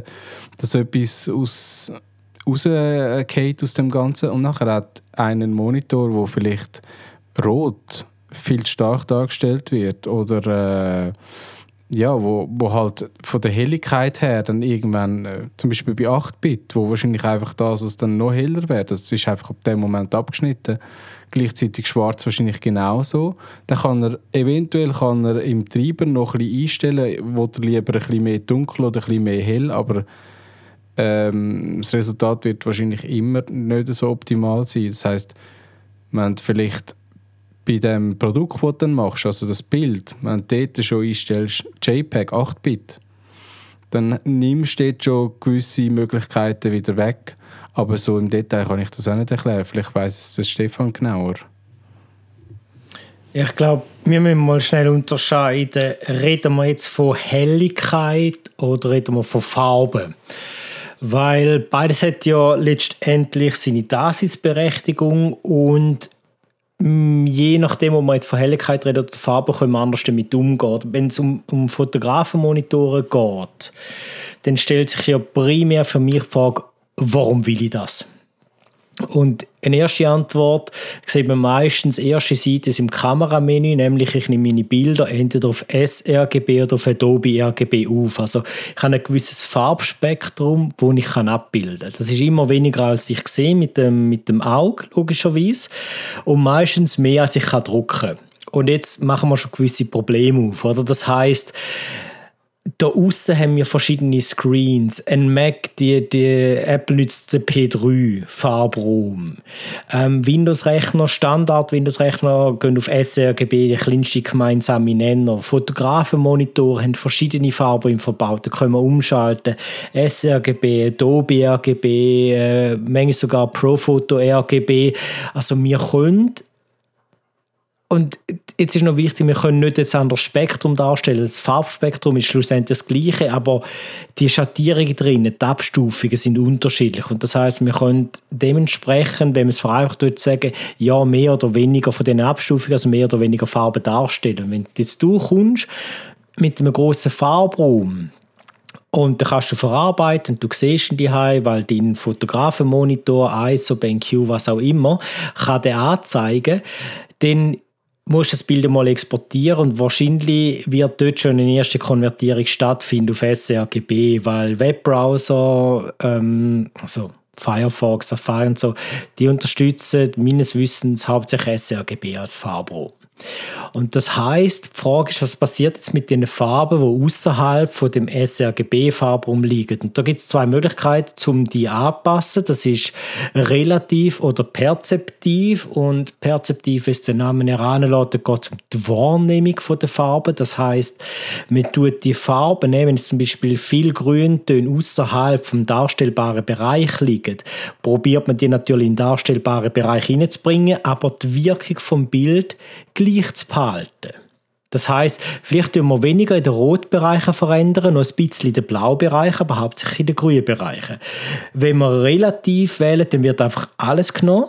dass etwas aus rausgeht aus dem Ganzen. Und nachher hat einen Monitor, wo vielleicht rot viel stark dargestellt wird oder äh, ja, wo, wo halt von der Helligkeit her dann irgendwann, äh, zum Beispiel bei 8-Bit, wo wahrscheinlich einfach das, was dann noch heller wird, das ist einfach ab dem Moment abgeschnitten, gleichzeitig schwarz wahrscheinlich genauso, dann kann er, eventuell kann er im Treiber noch ein bisschen einstellen, wo er lieber ein bisschen mehr dunkel oder ein bisschen mehr hell, aber ähm, das Resultat wird wahrscheinlich immer nicht so optimal sein. Das heißt, man hat vielleicht bei dem Produkt, das du dann machst, also das Bild, wenn du dort schon einstellst, JPEG 8-Bit, dann nimmst du dort schon gewisse Möglichkeiten wieder weg. Aber so im Detail kann ich das auch nicht erklären. Vielleicht weiß es der Stefan genauer. Ich glaube, wir müssen mal schnell unterscheiden. Reden wir jetzt von Helligkeit oder reden wir von Farbe? Weil beides hat ja letztendlich seine Daseinsberechtigung und je nachdem, ob man jetzt von Helligkeit redet oder Farbe, können wir anders damit umgehen. Wenn es um, um Fotografenmonitore geht, dann stellt sich ja primär für mich die Frage, warum will ich das? Und eine erste Antwort sieht man meistens erste Seite im Kameramenü, nämlich ich nehme meine Bilder entweder auf sRGB oder auf Adobe RGB auf. Also ich habe ein gewisses Farbspektrum, das ich abbilden kann. Das ist immer weniger, als ich sehe mit dem, mit dem Auge, logischerweise. Und meistens mehr, als ich kann drucken kann. Und jetzt machen wir schon gewisse Probleme auf. Oder? Das heißt da außen haben wir verschiedene Screens. Ein Mac, die, die Apple nutzt den P3 Farbraum. Ähm, Windows-Rechner, Standard Windows-Rechner gehen auf sRGB, der kleinste gemeinsame Nenner. Fotografenmonitore haben verschiedene Farben verbaut. Da können wir umschalten. sRGB, Adobe RGB, äh, manchmal sogar Profoto RGB. Also wir können und jetzt ist noch wichtig, wir können nicht jetzt ein Spektrum darstellen. Das Farbspektrum ist schlussendlich das gleiche, aber die Schattierungen drin, die Abstufungen sind unterschiedlich. Und das heißt, wir können dementsprechend, wenn man es vereinfacht sagen, ja, mehr oder weniger von diesen Abstufungen, also mehr oder weniger Farben darstellen. wenn jetzt du kommst mit einem grossen Farbraum, und dann kannst du verarbeiten und du siehst ihn daheim, weil dein Fotografenmonitor, ISO, BenQ, was auch immer, kann den anzeigen, dann musst das Bild mal exportieren und wahrscheinlich wird dort schon eine erste Konvertierung stattfinden auf sRGB, weil Webbrowser, ähm, also Firefox, Safari und so, die unterstützen meines Wissens hauptsächlich sRGB als Farbraum. Und das heißt, die Frage ist, was passiert jetzt mit den Farben, die außerhalb von dem sRGB-Farbraum liegen? Und da gibt es zwei Möglichkeiten, um die anzupassen. Das ist relativ oder perzeptiv. Und perzeptiv ist der Name heranlässt, geht es um die Wahrnehmung der Farben. Das heißt, man tut die Farben, wenn zum Beispiel viel Grüntöne außerhalb vom darstellbaren Bereich liegen, probiert man die natürlich in den darstellbaren Bereich hineinzubringen, aber die Wirkung vom Bild gleich zu behalten. Das heißt, vielleicht tun wir weniger in den Rotbereichen verändern, noch ein bisschen in den Blaubereichen, aber hauptsächlich in den grünen Bereichen. Wenn wir relativ wählen, dann wird einfach alles genommen,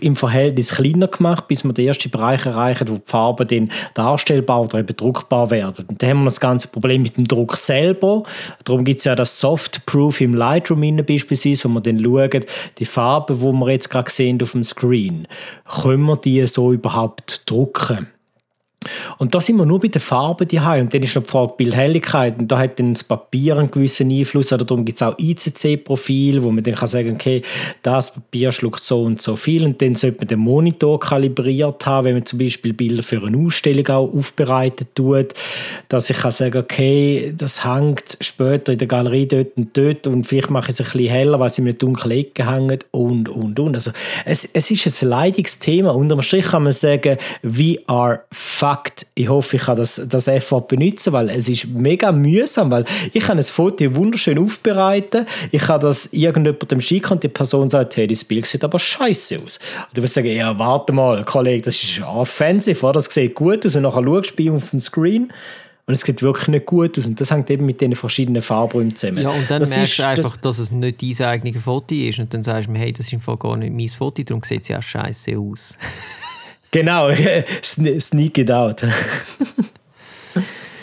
im Verhältnis kleiner gemacht, bis wir den ersten Bereich erreichen, wo die Farben dann darstellbar oder eben druckbar werden. Und dann haben wir noch das ganze Problem mit dem Druck selber. Darum gibt es ja das Soft Proof im Lightroom beispielsweise, wo wir dann schauen, die Farben, die wir jetzt gerade sehen auf dem Screen, können wir die so überhaupt drucken? Und da sind wir nur bei den Farben die Und dann ist noch die Frage Bildhelligkeit. Und da hat dann das Papier einen gewissen Einfluss. Oder darum gibt es auch ICC-Profil, wo man dann kann sagen okay, das Papier schluckt so und so viel. Und dann sollte man den Monitor kalibriert haben, wenn man zum Beispiel Bilder für eine Ausstellung auch aufbereitet tut, dass ich kann sagen okay, das hängt später in der Galerie dort und dort und vielleicht mache ich es ein bisschen heller, weil sie in einer dunklen Ecke hängen und, und, und. Also es, es ist ein leidiges Thema. Unterm Strich kann man sagen, we are fine Fakt. Ich hoffe, ich kann das, das Effort benutzen, weil es ist mega mühsam, weil ich kann ein Foto wunderschön aufbereiten, ich kann das irgendjemandem schicken und die Person sagt, hey, das Bild sieht aber scheiße aus. Und du wirst sagen, ja, warte mal, Kollege, das ist offensiv, oder? das sieht gut aus und nachher schaust du auf dem Screen und es sieht wirklich nicht gut aus. Und das hängt eben mit diesen verschiedenen Farbräumen zusammen. Ja, und dann das merkst du einfach, dass es nicht dein eigenes Foto ist. Und dann sagst du mir, hey, das ist im Fall gar nicht mein Foto, darum sieht es ja auch scheiße aus. (laughs) Genau, (laughs) sneak it out.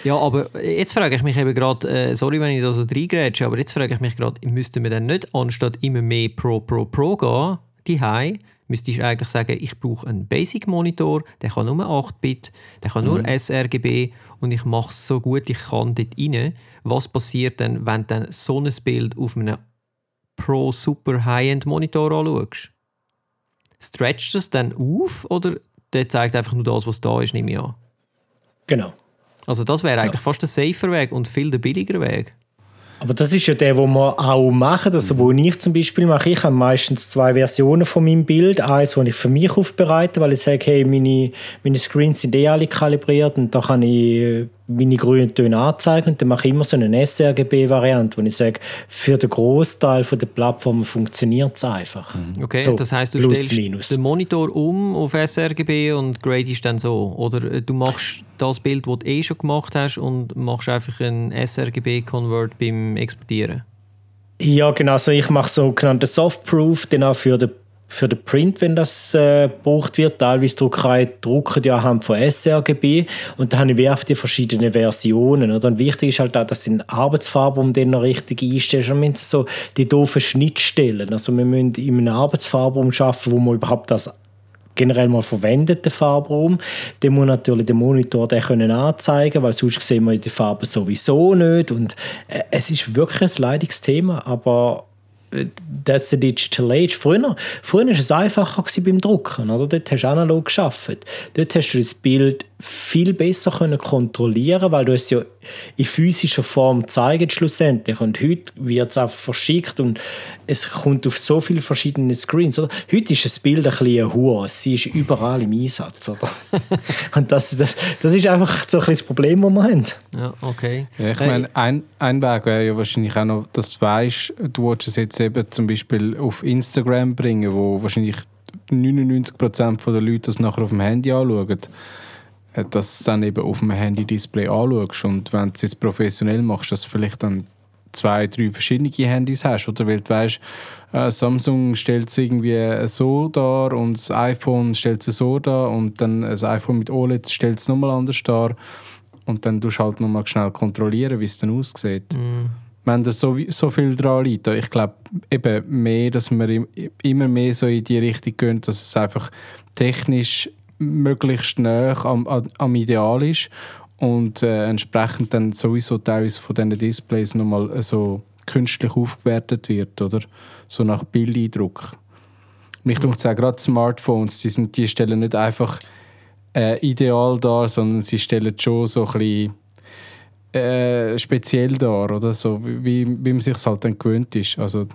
ja, aber jetzt frage ich mich eben gerade, äh, sorry, wenn ich da so reingrätsche, aber jetzt frage ich mich gerade, müsste man dann nicht anstatt immer mehr Pro, Pro, Pro gehen, die High, müsste ich eigentlich sagen, ich brauche einen Basic-Monitor, der kann nur 8-Bit, der kann nur mhm. sRGB und ich mache es so gut ich kann dort rein. Was passiert dann, wenn du dann so ein Bild auf einem Pro Super High-End Monitor anschaust? Stretcht es dann auf oder der zeigt einfach nur das, was da ist, nehme ich an. Genau. Also das wäre eigentlich ja. fast der safer Weg und viel der billigere Weg. Aber das ist ja der, wo wir auch machen. Also, wo ich zum Beispiel mache, ich habe meistens zwei Versionen von meinem Bild. Eins, das ich für mich aufbereite, weil ich sage, hey, meine, meine Screens sind eh alle kalibriert und da kann ich meine grünen Töne anzeigen und dann mache ich immer so eine sRGB-Variante, wo ich sage, für den Großteil der Plattformen funktioniert es einfach. Mhm. Okay, so, das heißt, du plus, stellst minus. den Monitor um auf sRGB und gradest dann so. Oder äh, du machst das Bild, das du eh schon gemacht hast und machst einfach einen sRGB-Convert beim Exportieren. Ja, genau. Also ich mache sogenannte Soft-Proof, dann auch für den für den Print, wenn das äh, gebraucht wird. Teilweise Druckerei drucken die anhand von sRGB und dann habe ich die verschiedenen Versionen. Oder? Und wichtig ist halt auch, dass du den Arbeitsfarben dann noch richtig einstellst. Und wir so die doofen Schnittstellen. Also wir müssen in einem Arbeitsfarbraum arbeiten, wo man überhaupt das generell mal verwendeten Farbraum. Den muss natürlich der Monitor den können anzeigen, weil sonst sehen wir die Farben sowieso nicht. Und äh, es ist wirklich ein leidiges Thema, aber that's the digital age. Früher, früher war es einfacher beim Drucken. Oder? Dort hast du analog geschafft. Dort hast du das Bild viel besser können kontrollieren weil du es ja in physischer Form zeigst schlussendlich. Und heute wird es auch verschickt und es kommt auf so viele verschiedene Screens. Oder? Heute ist das Bild ein bisschen ein sie ist überall im Einsatz. Oder? (laughs) und das, das, das ist einfach so ein bisschen das Problem, das wir haben. Ja, okay. Ja, ich meine, ein, ein Weg wäre ja wahrscheinlich auch noch, dass du weißt, du willst es jetzt eben zum Beispiel auf Instagram bringen, wo wahrscheinlich 99% der Leute das nachher auf dem Handy anschauen äh, dass du dann eben auf dem Handy-Display anschaust. Und wenn du es jetzt professionell machst, dass du vielleicht dann zwei, drei verschiedene Handys hast. Oder weil du weißt, äh, Samsung stellt es irgendwie so dar und das iPhone stellt es so dar und dann das iPhone mit OLED stellt es nochmal anders dar. Und dann tust du halt nochmal schnell kontrollieren, wie es dann aussieht. Mm. Wenn da so, so viel dran liegt, ich glaube eben mehr, dass wir immer mehr so in die Richtung gehen, dass es einfach technisch möglichst nah am, am Ideal ist und äh, entsprechend dann sowieso teilweise von diesen Displays nochmal äh, so künstlich aufgewertet wird, oder? So nach Bildeindruck. Mich mhm. auch gerade Smartphones, die, sind, die stellen nicht einfach äh, ideal dar, sondern sie stellen schon so ein bisschen äh, speziell dar, oder? So, wie, wie man sich halt dann gewöhnt ist. Also,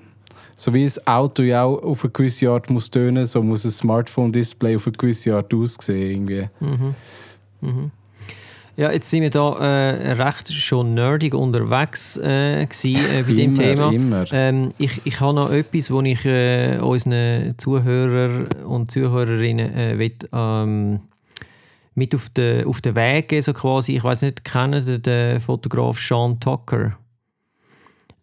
so wie ein Auto ja auch auf eine gewisse Art muss tönen, so muss ein Smartphone-Display auf eine gewisse Art aussehen. Irgendwie. Mhm. Mhm. Ja, jetzt sind wir da äh, recht schon nerdig unterwegs äh, gewesen, äh, bei (laughs) dem Thema. Immer. Ähm, ich, ich habe noch etwas, wo ich äh, unseren Zuhörer und Zuhörerinnen äh, will, ähm, mit auf den, auf den Weg geben, so quasi. Ich weiß nicht, kennen den, den Fotograf Sean Tucker?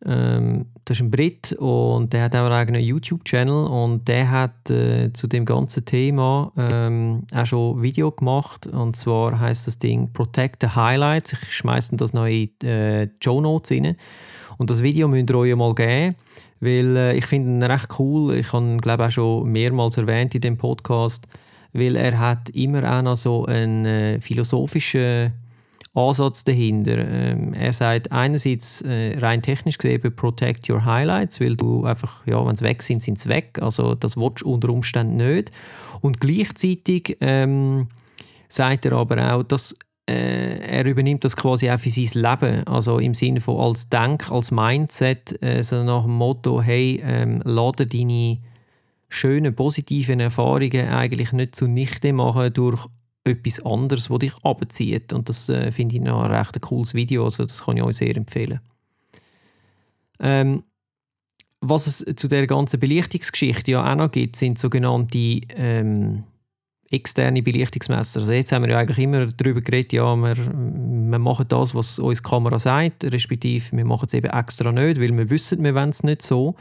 Ähm, das ist ein Brit und der hat auch einen eigenen YouTube-Channel und der hat äh, zu dem ganzen Thema ähm, auch schon ein Video gemacht und zwar heißt das Ding Protect the Highlights. Ich schmeiße das noch in äh, Show Notes rein und das Video müsst ihr euch mal geben, weil äh, ich finde ihn recht cool. Ich habe ihn glaube auch schon mehrmals erwähnt in dem Podcast, weil er hat immer auch noch so einen äh, philosophischen Ansatz dahinter. Ähm, er sagt einerseits äh, rein technisch gesehen, protect your highlights, weil du einfach, ja, wenn sie weg sind, sind sie weg. Also das willst du unter Umständen nicht. Und gleichzeitig ähm, sagt er aber auch, dass äh, er übernimmt das quasi auch für sein Leben. Also im Sinne von als Denk, als Mindset, äh, so nach dem Motto, hey, ähm, lade deine schönen, positiven Erfahrungen eigentlich nicht zunichte machen durch etwas anderes, das dich abzieht. Und das äh, finde ich noch ein recht cooles Video, also das kann ich euch sehr empfehlen. Ähm, was es zu der ganzen Belichtungsgeschichte ja auch noch gibt, sind sogenannte ähm, externe Belichtungsmesser. Also jetzt haben wir ja eigentlich immer darüber geredet, ja, wir, wir machen das, was uns die Kamera sagt, respektive wir machen es eben extra nicht, weil wir wissen, wir wollen es nicht so.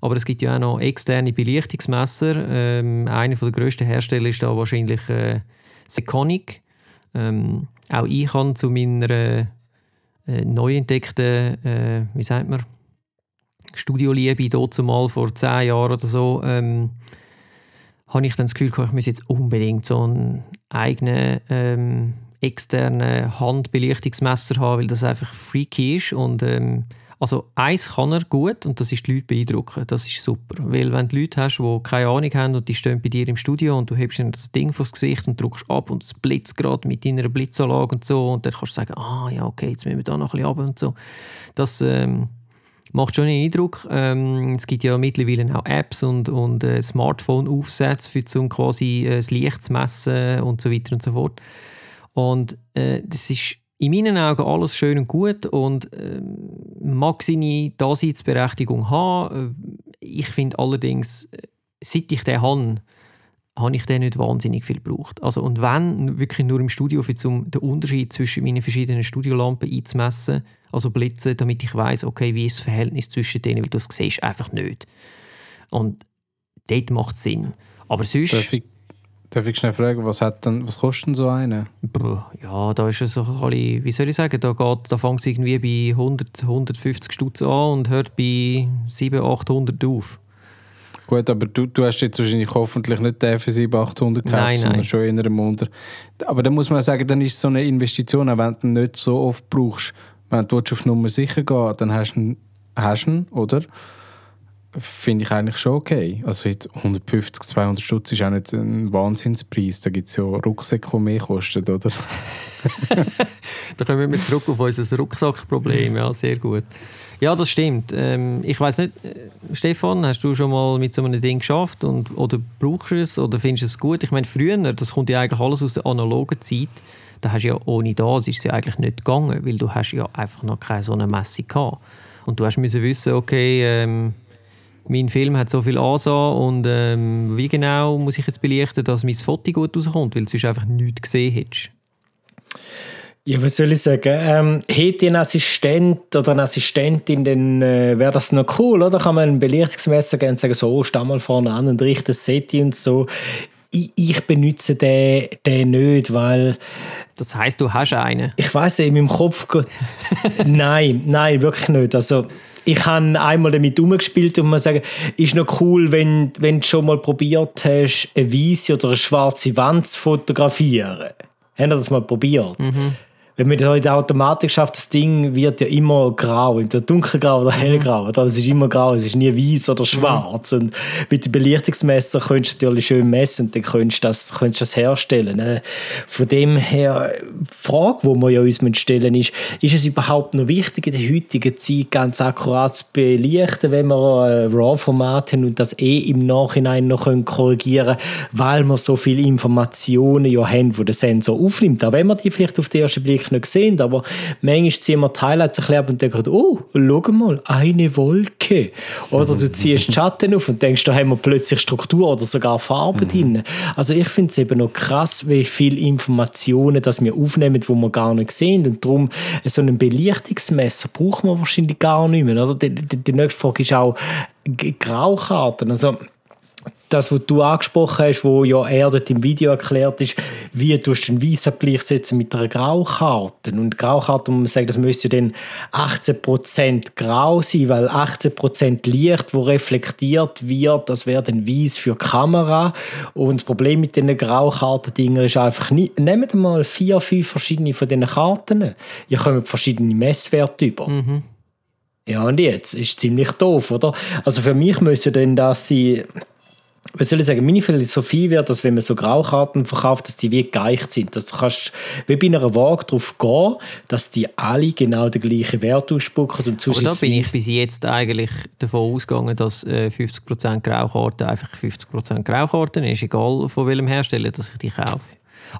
Aber es gibt ja auch noch externe Belichtungsmesser. Ähm, einer der grössten Hersteller ist da wahrscheinlich äh, Seconic. Ähm, auch ich habe zu meiner äh, neu entdeckten, äh, wie sagt man, Studioliebe, dort mal vor zehn Jahren oder so, ähm, habe ich dann das Gefühl, ich muss jetzt unbedingt so einen eigenen ähm, externen Handbelichtungsmesser haben, weil das einfach freaky ist und ähm, also eins kann er gut und das ist die Leute beeindrucken. Das ist super. Weil wenn du Leute hast, die keine Ahnung haben und die stehen bei dir im Studio und du hebst ihnen das Ding vors Gesicht und drückst ab und es blitzt gerade mit deiner Blitzanlage und so und dann kannst du sagen, ah ja okay, jetzt müssen wir da noch ein bisschen ab und so. Das ähm, macht schon einen Eindruck. Ähm, es gibt ja mittlerweile auch Apps und, und äh, Smartphone-Aufsätze, für zum quasi äh, das Licht zu messen und so weiter und so fort. Und äh, das ist in meinen Augen alles schön und gut und äh, mag seine Daseinsberechtigung haben. Äh, ich finde allerdings, äh, seit ich den habe, habe ich den nicht wahnsinnig viel gebraucht. Also, und wenn, wirklich nur im Studio, um den Unterschied zwischen meinen verschiedenen Studiolampen einzumessen, also Blitze, damit ich weiß, okay, wie ist das Verhältnis zwischen denen, weil du das siehst einfach nicht. Und dort macht es Sinn. Aber sonst... Darf Darf ich schnell fragen, was, hat denn, was kostet denn so eine? Ja, da ist es so ein bisschen, wie soll ich sagen, da, geht, da fängt es irgendwie bei 100, 150 Stutz an und hört bei 700, 800 auf. Gut, aber du, du hast jetzt wahrscheinlich hoffentlich nicht den für 700, 800 gekauft, nein, sondern nein. schon in einem Unter. Aber dann muss man sagen, dann ist so eine Investition, auch wenn du ihn nicht so oft brauchst. Wenn du auf Nummer sicher gehen dann hast du ihn, hast ihn oder? Finde ich eigentlich schon okay. Also 150, 200 Stutz ist auch nicht ein Wahnsinnspreis. Da gibt es ja Rucksäcke, die mehr kosten, oder? (laughs) da kommen wir zurück auf unser Rucksackproblem. Ja, sehr gut. Ja, das stimmt. Ähm, ich weiß nicht, äh, Stefan, hast du schon mal mit so einem Ding geschafft und, oder brauchst du es oder findest du es gut? Ich meine, früher, das kommt ja eigentlich alles aus der analogen Zeit, da hast du ja ohne das ist es ja eigentlich nicht gegangen, weil du hast ja einfach noch keine so eine Messe gehabt. Und du hast müssen wissen, okay, ähm, mein Film hat so viel Ansa und ähm, wie genau muss ich jetzt belichten, dass mein Foto gut rauskommt, weil du sonst einfach nichts gesehen hättest. Ja, was soll ich sagen? Ähm, hätte ein Assistent oder eine Assistentin, dann äh, wäre das noch cool, oder? Kann man ein Belichtungsmesser geben und sagen, so, steh mal vorne an und richte das Set und so. Ich, ich benutze den, den nicht, weil... Das heißt, du hast einen? Ich weiß in meinem Kopf... (laughs) nein, nein, wirklich nicht. Also ich habe einmal damit umgespielt und muss sagen, ist noch cool, wenn, wenn du schon mal probiert hast, eine weiße oder eine schwarze Wand zu fotografieren. Haben ihr das mal probiert? Mhm wenn man das in der Automatik schafft, das Ding wird ja immer grau, entweder dunkelgrau oder hellgrau. Oder? Es ist immer grau, es ist nie weiß oder schwarz. Mhm. Und mit dem Belichtungsmesser könntest du natürlich schön messen und dann könntest du das, könntest das herstellen. Ne? Von dem her, die Frage, die wir ja uns stellen ist, ist es überhaupt noch wichtig, in der heutigen Zeit ganz akkurat zu belichten, wenn wir ein RAW-Format haben und das eh im Nachhinein noch korrigieren können, weil wir so viele Informationen ja haben, die der Sensor aufnimmt. Auch wenn wir die vielleicht auf den ersten Blick wirklich nicht sehen, aber manchmal ziehen wir die Highlights ein bisschen und denken, oh, schau mal, eine Wolke. Oder du ziehst die Schatten auf und denkst, da haben wir plötzlich Struktur oder sogar Farben mhm. drin. Also ich finde es eben noch krass, wie viele Informationen das wir aufnehmen, die wir gar nicht sehen. Und darum, so ein Belichtungsmesser braucht man wahrscheinlich gar nicht mehr. Oder? Die, die, die nächste Frage ist auch Graukarten. Also das, was du angesprochen hast, wo ja er dort im Video erklärt ist, wie du den weißen gleichsetzen mit einer Graukarte. Und Graukarte, muss man sagen, das müsste dann 18% grau sein, weil 18% Licht, wo reflektiert wird, das wäre dann weiß für die Kamera. Und das Problem mit diesen Graukarten-Dingen ist einfach, nicht, nehmt mal vier, fünf verschiedene von diesen Karten. Ihr kommt verschiedene Messwerte über. Mhm. Ja, und jetzt? Ist ziemlich doof, oder? Also für mich müsste denn das sein, was soll ich sagen, meine Philosophie wäre, dass wenn man so Graukarten verkauft, dass die wie geeicht sind. Dass du kannst wie bei einer Waage darauf gehen, dass die alle genau den gleichen Wert ausspucken. Und Aber da bin ich bis jetzt eigentlich davon ausgegangen, dass 50% äh, Graukarten einfach 50% Graukarten ist, egal von welchem Hersteller dass ich die kaufe.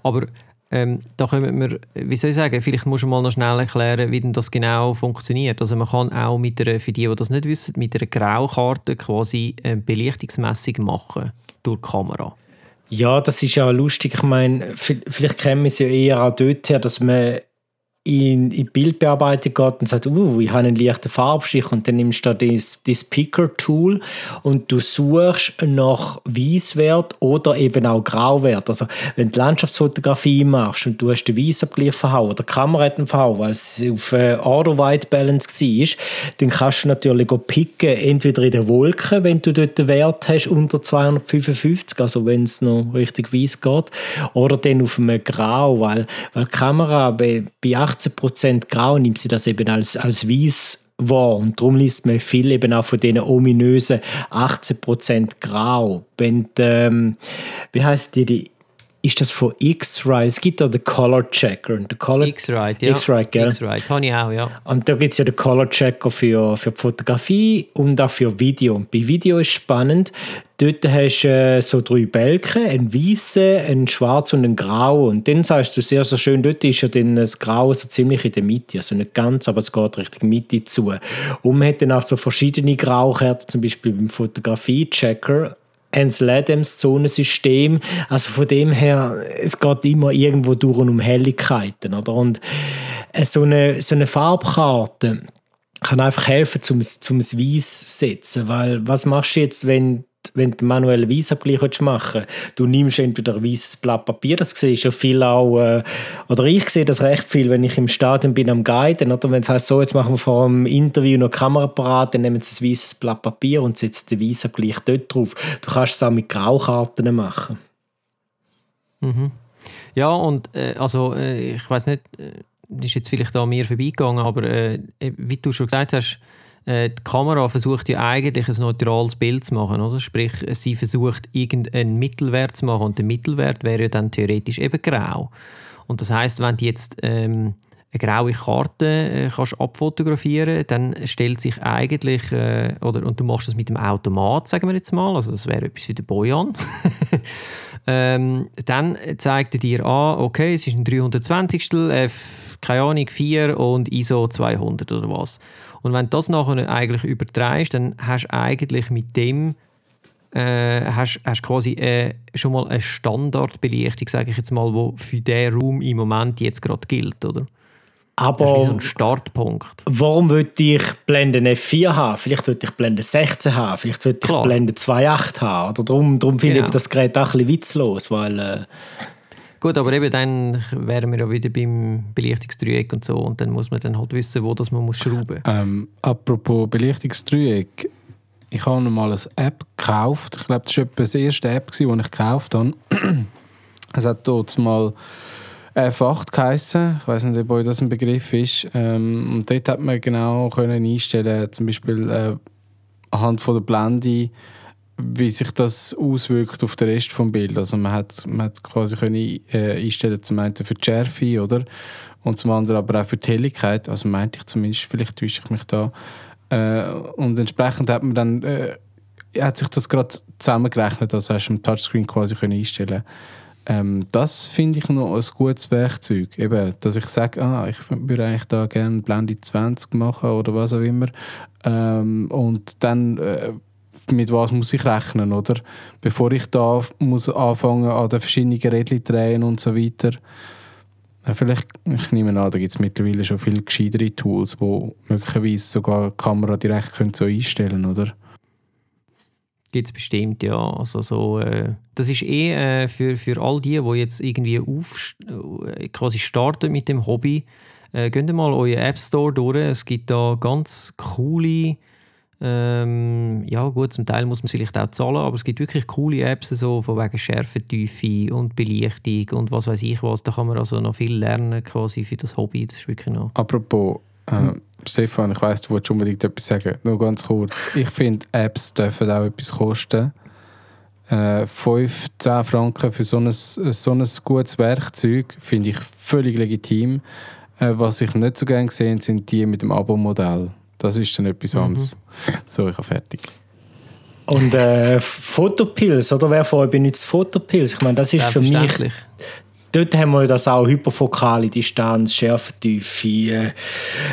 Aber ähm, da können wir, wie soll ich sagen, vielleicht muss du mal noch schnell erklären, wie denn das genau funktioniert. Also man kann auch mit einer, für die, die das nicht wissen, mit einer Graukarte quasi eine Belichtungsmessung machen durch die Kamera. Ja, das ist ja lustig. Ich meine, vielleicht kennen wir es ja eher auch dort her, dass man in, in Bildbearbeitung geht und sagt, uh, ich habe einen leichten Farbstich und dann nimmst du das, das Picker-Tool und du suchst nach Weißwert oder eben auch Grauwert. Also wenn du Landschaftsfotografie machst und du hast den Weißabgleich verhauen oder die Kamera hat verhauen, weil es auf äh, Auto-White-Balance war, dann kannst du natürlich picken, entweder in den Wolken, wenn du dort den Wert hast unter 255, also wenn es noch richtig weiß geht, oder dann auf einem Grau, weil, weil die Kamera bei, bei 18% Grau nimmt sie das eben als, als weiß wahr. Und darum liest man viel eben auch von diesen ominösen 18% Grau. Wenn ähm, wie heißt die, die ist das von X-Rite? Es gibt da den Color Checker. X-Rite, ja. X-Rite, gell? X-Rite, habe ich auch, ja. Und da gibt es ja den Color Checker für, für Fotografie und auch für Video. Und bei Video ist spannend, dort hast du äh, so drei Balken, einen weißen, einen schwarzen und einen grauen. Und dann sagst du sehr, sehr schön, dort ist ja dann das Graue so ziemlich in der Mitte. Also nicht ganz, aber es geht Richtung Mitte zu. Und man hat dann auch so verschiedene Graukarten, zum Beispiel beim Fotografie-Checker Ansel Adams Zonensystem. Also von dem her, es geht immer irgendwo durch um Helligkeiten. Oder? Und äh, so eine, so eine Farbkarte kann einfach helfen, zum, zum Weiß setzen. Weil was machst du jetzt, wenn wenn du manuellen Weissabgleich machen willst, du nimmst entweder ein weißes Blatt Papier, das siehst du viel auch, äh, oder ich sehe das recht viel, wenn ich im Stadion bin am Guiden, oder wenn es heißt so, jetzt machen wir vor dem Interview noch Kameraparat, dann nehmen sie ein weißes Blatt Papier und setzen den Weissabgleich dort drauf. Du kannst es auch mit Graukarten machen. Mhm. Ja, und äh, also äh, ich weiß nicht, äh, das ist jetzt vielleicht an mir vorbeigegangen, aber äh, wie du schon gesagt hast, die Kamera versucht ja eigentlich ein neutrales Bild zu machen, oder? Sprich, sie versucht irgendeinen Mittelwert zu machen und der Mittelwert wäre ja dann theoretisch eben grau. Und das heißt, wenn du jetzt ähm, eine graue Karte äh, kannst abfotografieren, dann stellt sich eigentlich, äh, oder, und du machst das mit dem Automat, sagen wir jetzt mal, also das wäre etwas wie der Boyan, (laughs) ähm, dann zeigt er dir an, okay, es ist ein 320. F, keine Ahnung, 4 und ISO 200 oder was. Und wenn du das nachher eigentlich übertreibst, dann hast du eigentlich mit dem äh, hast, hast quasi äh, schon mal eine Standardbelichtung, sage ich jetzt mal, wo für den Raum im Moment jetzt gerade gilt, oder? Aber das ist wie so ein Startpunkt. Warum würde ich Blende F4 haben? Vielleicht würde ich Blende 16 haben, vielleicht würde ich. Blende 2.8 haben. Oder darum, darum finde Genau. ich das Gerät auch ein bisschen witzlos, weil äh, Gut, aber eben dann wären wir ja wieder beim Belichtungsdreieck und so und dann muss man dann halt wissen, wo das man muss schrauben. Ähm, apropos Belichtungsdreieck, ich habe noch mal eine App gekauft. Ich glaube, das war etwa die erste App, die ich gekauft habe. (clears throat) es hat dort mal F8 geheissen. Ich weiß nicht, ob euch das ein Begriff ist. Ähm, und dort hat man genau können einstellen, zum Beispiel äh, anhand von der Blende, wie sich das auswirkt auf den Rest des Bildes. Also man hat, man hat quasi können, äh, einstellen, zum einen für die Schärfe, oder? Und zum anderen aber auch für die Helligkeit. Also meinte ich zumindest, vielleicht täusche ich mich da. Äh, und entsprechend hat man dann äh, hat sich das gerade zusammengerechnet, also hast du am Touchscreen quasi können einstellen ähm, Das finde ich noch ein gutes Werkzeug. Eben, dass ich sage, ah, ich würde eigentlich da gerne Blende 20 machen oder was auch immer. Ähm, und dann äh, mit was muss ich rechnen, oder? Bevor ich da muss anfangen an den verschiedenen Geräten drehen und so weiter. Ja, vielleicht, ich nehme an, da gibt es mittlerweile schon viel gescheitere Tools, wo möglicherweise sogar die Kamera direkt können so einstellen oder? Gibt es bestimmt, ja. Also so, äh, das ist eh äh, für, für all die, die jetzt irgendwie auf, äh, quasi starten mit dem Hobby. Äh, geht mal euren App Store durch. Es gibt da ganz coole, ähm, ja gut, zum Teil muss man es vielleicht auch zahlen, aber es gibt wirklich coole Apps, so von wegen Schärfentiefe und Belichtung und was weiß ich was. Da kann man also noch viel lernen quasi für das Hobby. Das ist wirklich noch... Apropos, äh, Stefan, ich weiss, du wolltest unbedingt etwas sagen. Nur ganz kurz. Ich finde, Apps dürfen auch etwas kosten. Äh, 5, 10 Franken für so ein, so ein gutes Werkzeug finde ich völlig legitim. Äh, was ich nicht so gerne sehe, sind die mit dem Abo-Modell. Das ist dann etwas anderes. So, ich habe fertig. Und äh, Fotopills, oder? Wer von euch benutzt Fotopills? Ich meine, das ist für mich. Dort haben wir das auch hyperfokale Distanz, Schärfentiefe, äh,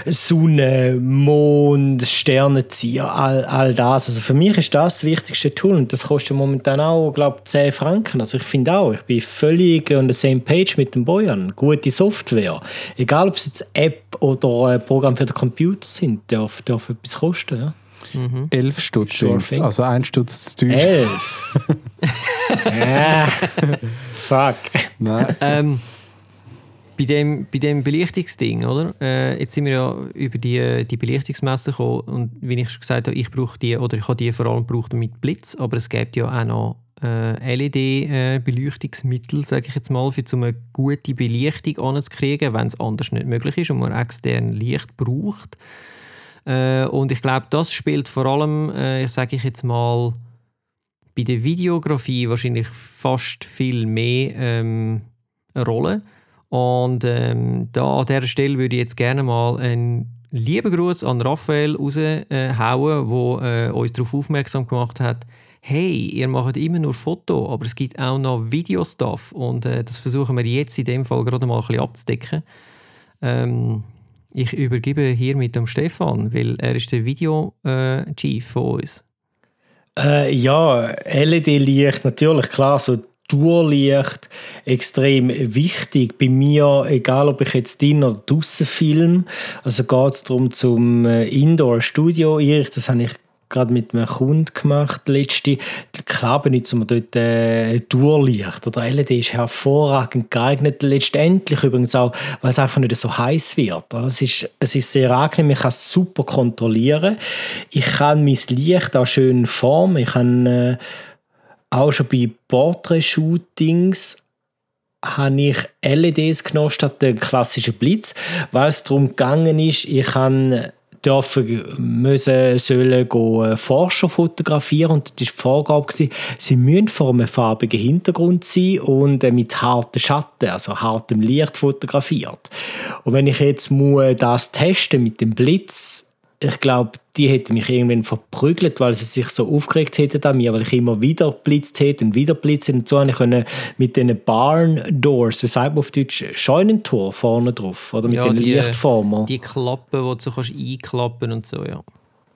Sonne, Mond, Sternenzieher, all, all das. Also für mich ist das das wichtigste Tool und das kostet momentan auch, glaube ich, 10 Franken. Also ich finde auch, ich bin völlig on the same page mit dem Boyan. Gute Software. Egal, ob es jetzt App oder ein Programm für den Computer sind, darf, darf etwas kosten. Ja? 11 Stutz Sure sind's, thing. also ein Stutz zu teuer. Elf. (laughs) ja. Fuck. Nein. ähm, bei dem, bei dem Belichtungsding, oder? Äh, jetzt sind wir ja über die, die Belichtungsmesser gekommen und wie ich schon gesagt habe, ich brauche die, oder ich habe die vor allem gebraucht mit Blitz, aber es gibt ja auch noch äh, LED-Beleuchtungsmittel, sage ich jetzt mal, für so eine gute Belichtung anzukriegen, wenn es anders nicht möglich ist und man extern Licht braucht. Äh, und ich glaube, das spielt vor allem, äh, sage ich jetzt mal, bei der Videografie wahrscheinlich fast viel mehr ähm, eine Rolle. Und ähm, da an dieser Stelle würde ich jetzt gerne mal einen lieben Gruß an Raphael raushauen, äh, wo äh, uns darauf aufmerksam gemacht hat, hey, ihr macht immer nur Foto, aber es gibt auch noch Videostuff und äh, das versuchen wir jetzt in dem Fall gerade mal ein bisschen abzudecken. Ähm, ich übergebe hier mit dem Stefan, weil er ist der Video-Chief von uns. Äh, ja, LED-Licht natürlich, klar, so Durchlicht extrem wichtig. Bei mir, egal ob ich jetzt drin oder draußen film, also geht es darum zum äh, Indoor-Studio das habe ich gerade mit einem Kunden gemacht, letzte. Klar benutzen wir dort äh, Durchlicht oder LED ist hervorragend geeignet. Letztendlich übrigens auch, weil es einfach nicht so heiß wird. Es ist, es ist sehr angenehm, ich kann es super kontrollieren. Ich kann mein Licht auch schön formen. Ich kann äh, auch schon bei Portrait-Shootings habe ich LEDs genommen statt den klassischen Blitz, weil es darum gegangen ist, ich kann dürfen, müssen, sollen gehen, Forscher fotografieren und das war die Vorgabe, gewesen, sie müssen vor einem farbigen Hintergrund sein und mit harten Schatten, also hartem Licht fotografiert. Und wenn ich jetzt muss das testen mit dem Blitz ich glaube, die hätten mich irgendwann verprügelt, weil sie sich so aufgeregt hätten an mir, weil ich immer wieder blitzt hätte und wieder blitzt und so habe ich mit diesen Barn Doors, wie sagt man auf Deutsch, Scheunentor vorne drauf, oder mit ja, den Lichtformen. Die Klappen, die du so kannst einklappen und so, ja.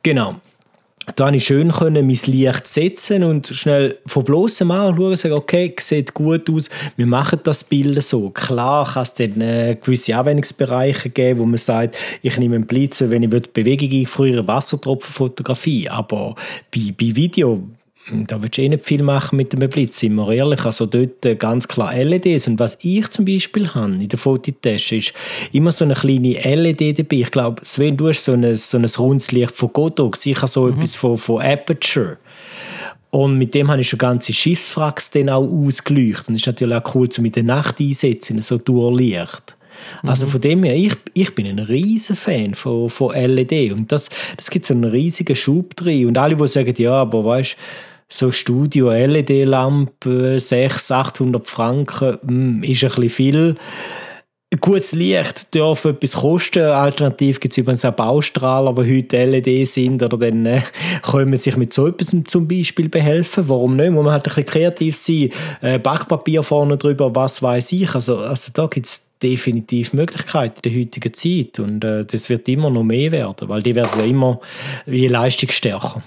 Genau da konnte ich schön können, mein Licht setzen und schnell von bloßem Auge schauen und sagen, okay, sieht gut aus, wir machen das Bild so. Klar kann es dann äh, gewisse Anwendungsbereiche geben, wo man sagt, ich nehme einen Blitz, wenn ich Bewegung einfrieren Wassertropfen Fotografie, aber bei, bei Video da willst du eh nicht viel machen mit dem Blitz, sind wir ehrlich. Also dort äh, ganz klar LEDs. Und was ich zum Beispiel habe in der Fototasche, ist immer so eine kleine LED dabei. Ich glaube, Sven, du hast so ein, so ein rundes Licht von Godox. sicher so mhm. etwas von, von Aperture. Und mit dem habe ich schon ganze Schiffswracks dann auch ausgeleuchtet. Und das ist natürlich auch cool, um in der Nacht einsetzen, so Durchlicht. Also mhm. von dem her, ich, ich bin ein riesen Fan von, von LED und das, das gibt so einen riesigen Schub drin und alle, die sagen, ja, aber weißt du, so Studio LED-Lampe, 600, 800 Franken, hm, ist ein bisschen viel. Gutes Licht darf etwas kosten. Alternativ gibt es übrigens auch Baustrahler, die heute LED sind. Oder dann äh, (laughs) können man sich mit so etwas zum Beispiel behelfen. Warum nicht? Muss man halt ein bisschen kreativ sein. Äh, Backpapier vorne drüber, was weiß ich. Also, also da gibt es definitiv Möglichkeiten in der heutigen Zeit. Und äh, das wird immer noch mehr werden, weil die werden ja immer wie leistungsstärker.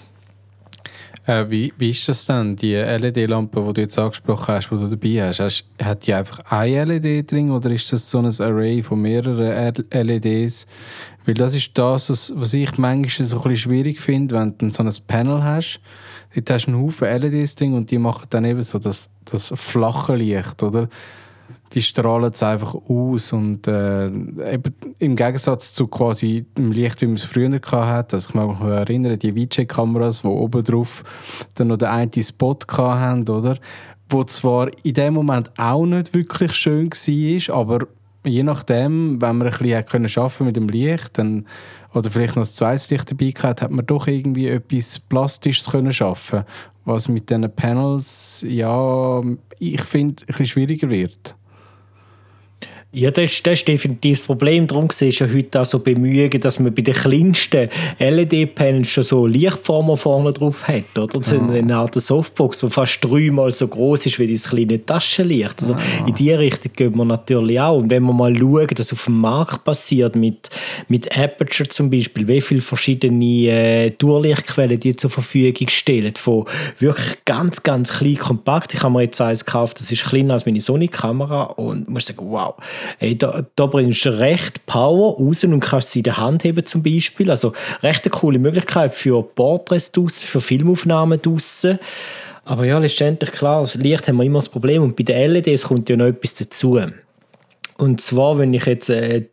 Äh, wie, wie ist das denn, die LED-Lampe, die du jetzt angesprochen hast, die du dabei hast? hast? Hat die einfach eine LED drin oder ist das so ein Array von mehreren LEDs? Weil das ist das, was ich manchmal so ein bisschen schwierig finde, wenn du so ein Panel hast. Dort hast du einen Haufen LEDs drin und die machen dann eben so das, das flache Licht, oder? Die strahlen es einfach aus und äh, eben im Gegensatz zu quasi dem Licht, wie man es früher hatte, also ich mag mich erinnern, die VJ-Kameras, die oben drauf dann noch den einen Spot hatten, oder? Wo zwar in dem Moment auch nicht wirklich schön war, aber je nachdem, wenn man ein bisschen arbeiten mit dem Licht, dann oder vielleicht noch das zweite Licht dabei gehabt, hat man doch irgendwie etwas Plastisches können schaffen, was mit diesen Panels ja ich finde ein bisschen schwieriger wird. Ja, das ist, das ist definitiv das Problem. Darum siehst du ja heute auch so Bemühungen, dass man bei den kleinsten LED-Panels schon so Lichtformer vorne drauf hat. Oder? Das ist eine Art Softbox, die fast dreimal so groß ist wie das kleine Taschenlicht. Also in diese Richtung gehen wir natürlich auch. Und wenn wir mal schauen, was auf dem Markt passiert, mit, mit Aperture zum Beispiel, wie viele verschiedene äh, Durchlichtquellen die zur Verfügung stellen, von wirklich ganz, ganz klein, kompakt. Ich habe mir jetzt eins gekauft, das ist kleiner als meine Sony-Kamera und muss sagen, wow, Hey, da, da bringst du recht Power raus und kannst sie in der Hand heben zum Beispiel. Also recht eine coole Möglichkeit für Porträts draussen, für Filmaufnahmen draussen. Aber ja, letztendlich klar, das Licht haben wir immer das Problem und bei den LEDs kommt ja noch etwas dazu. Und zwar, wenn ich jetzt äh,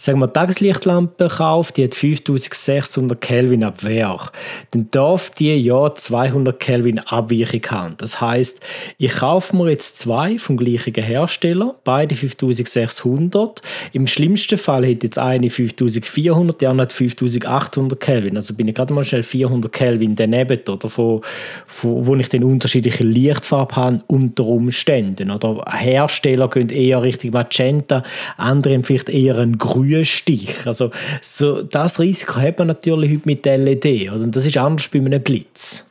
sagen wir, Tageslichtlampe kauft, die hat 5600 Kelvin ab Werk, dann darf die ja 200 Kelvin Abweichung haben. Das heißt, ich kaufe mir jetzt zwei vom gleichen Hersteller, beide 5600. Im schlimmsten Fall hat jetzt eine 5400, die andere hat 5800 Kelvin. Also bin ich gerade mal schnell 400 Kelvin daneben, oder, von, von, wo ich den unterschiedliche Lichtfarben habe unter Umständen. Oder Hersteller gehen eher Richtung Magenta, andere vielleicht eher ein Grün Stich. Also so, das Risiko hat man natürlich heute mit LED. Oder? Und das ist anders bei einem Blitz.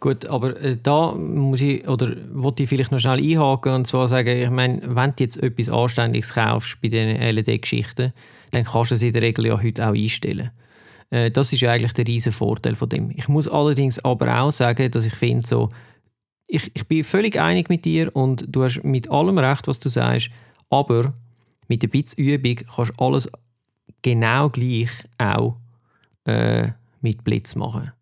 Gut, aber äh, da muss ich, oder wollte ich vielleicht noch schnell einhaken und zwar sagen, ich meine, wenn du jetzt etwas Anständiges kaufst bei diesen LED-Geschichten, dann kannst du es in der Regel ja heute auch einstellen. Äh, das ist ja eigentlich der riesige Vorteil von dem. Ich muss allerdings aber auch sagen, dass ich finde so, ich, ich bin völlig einig mit dir und du hast mit allem recht, was du sagst, aber mit ein bisschen Übung kannst du alles genau gleich auch äh, mit Blitz machen.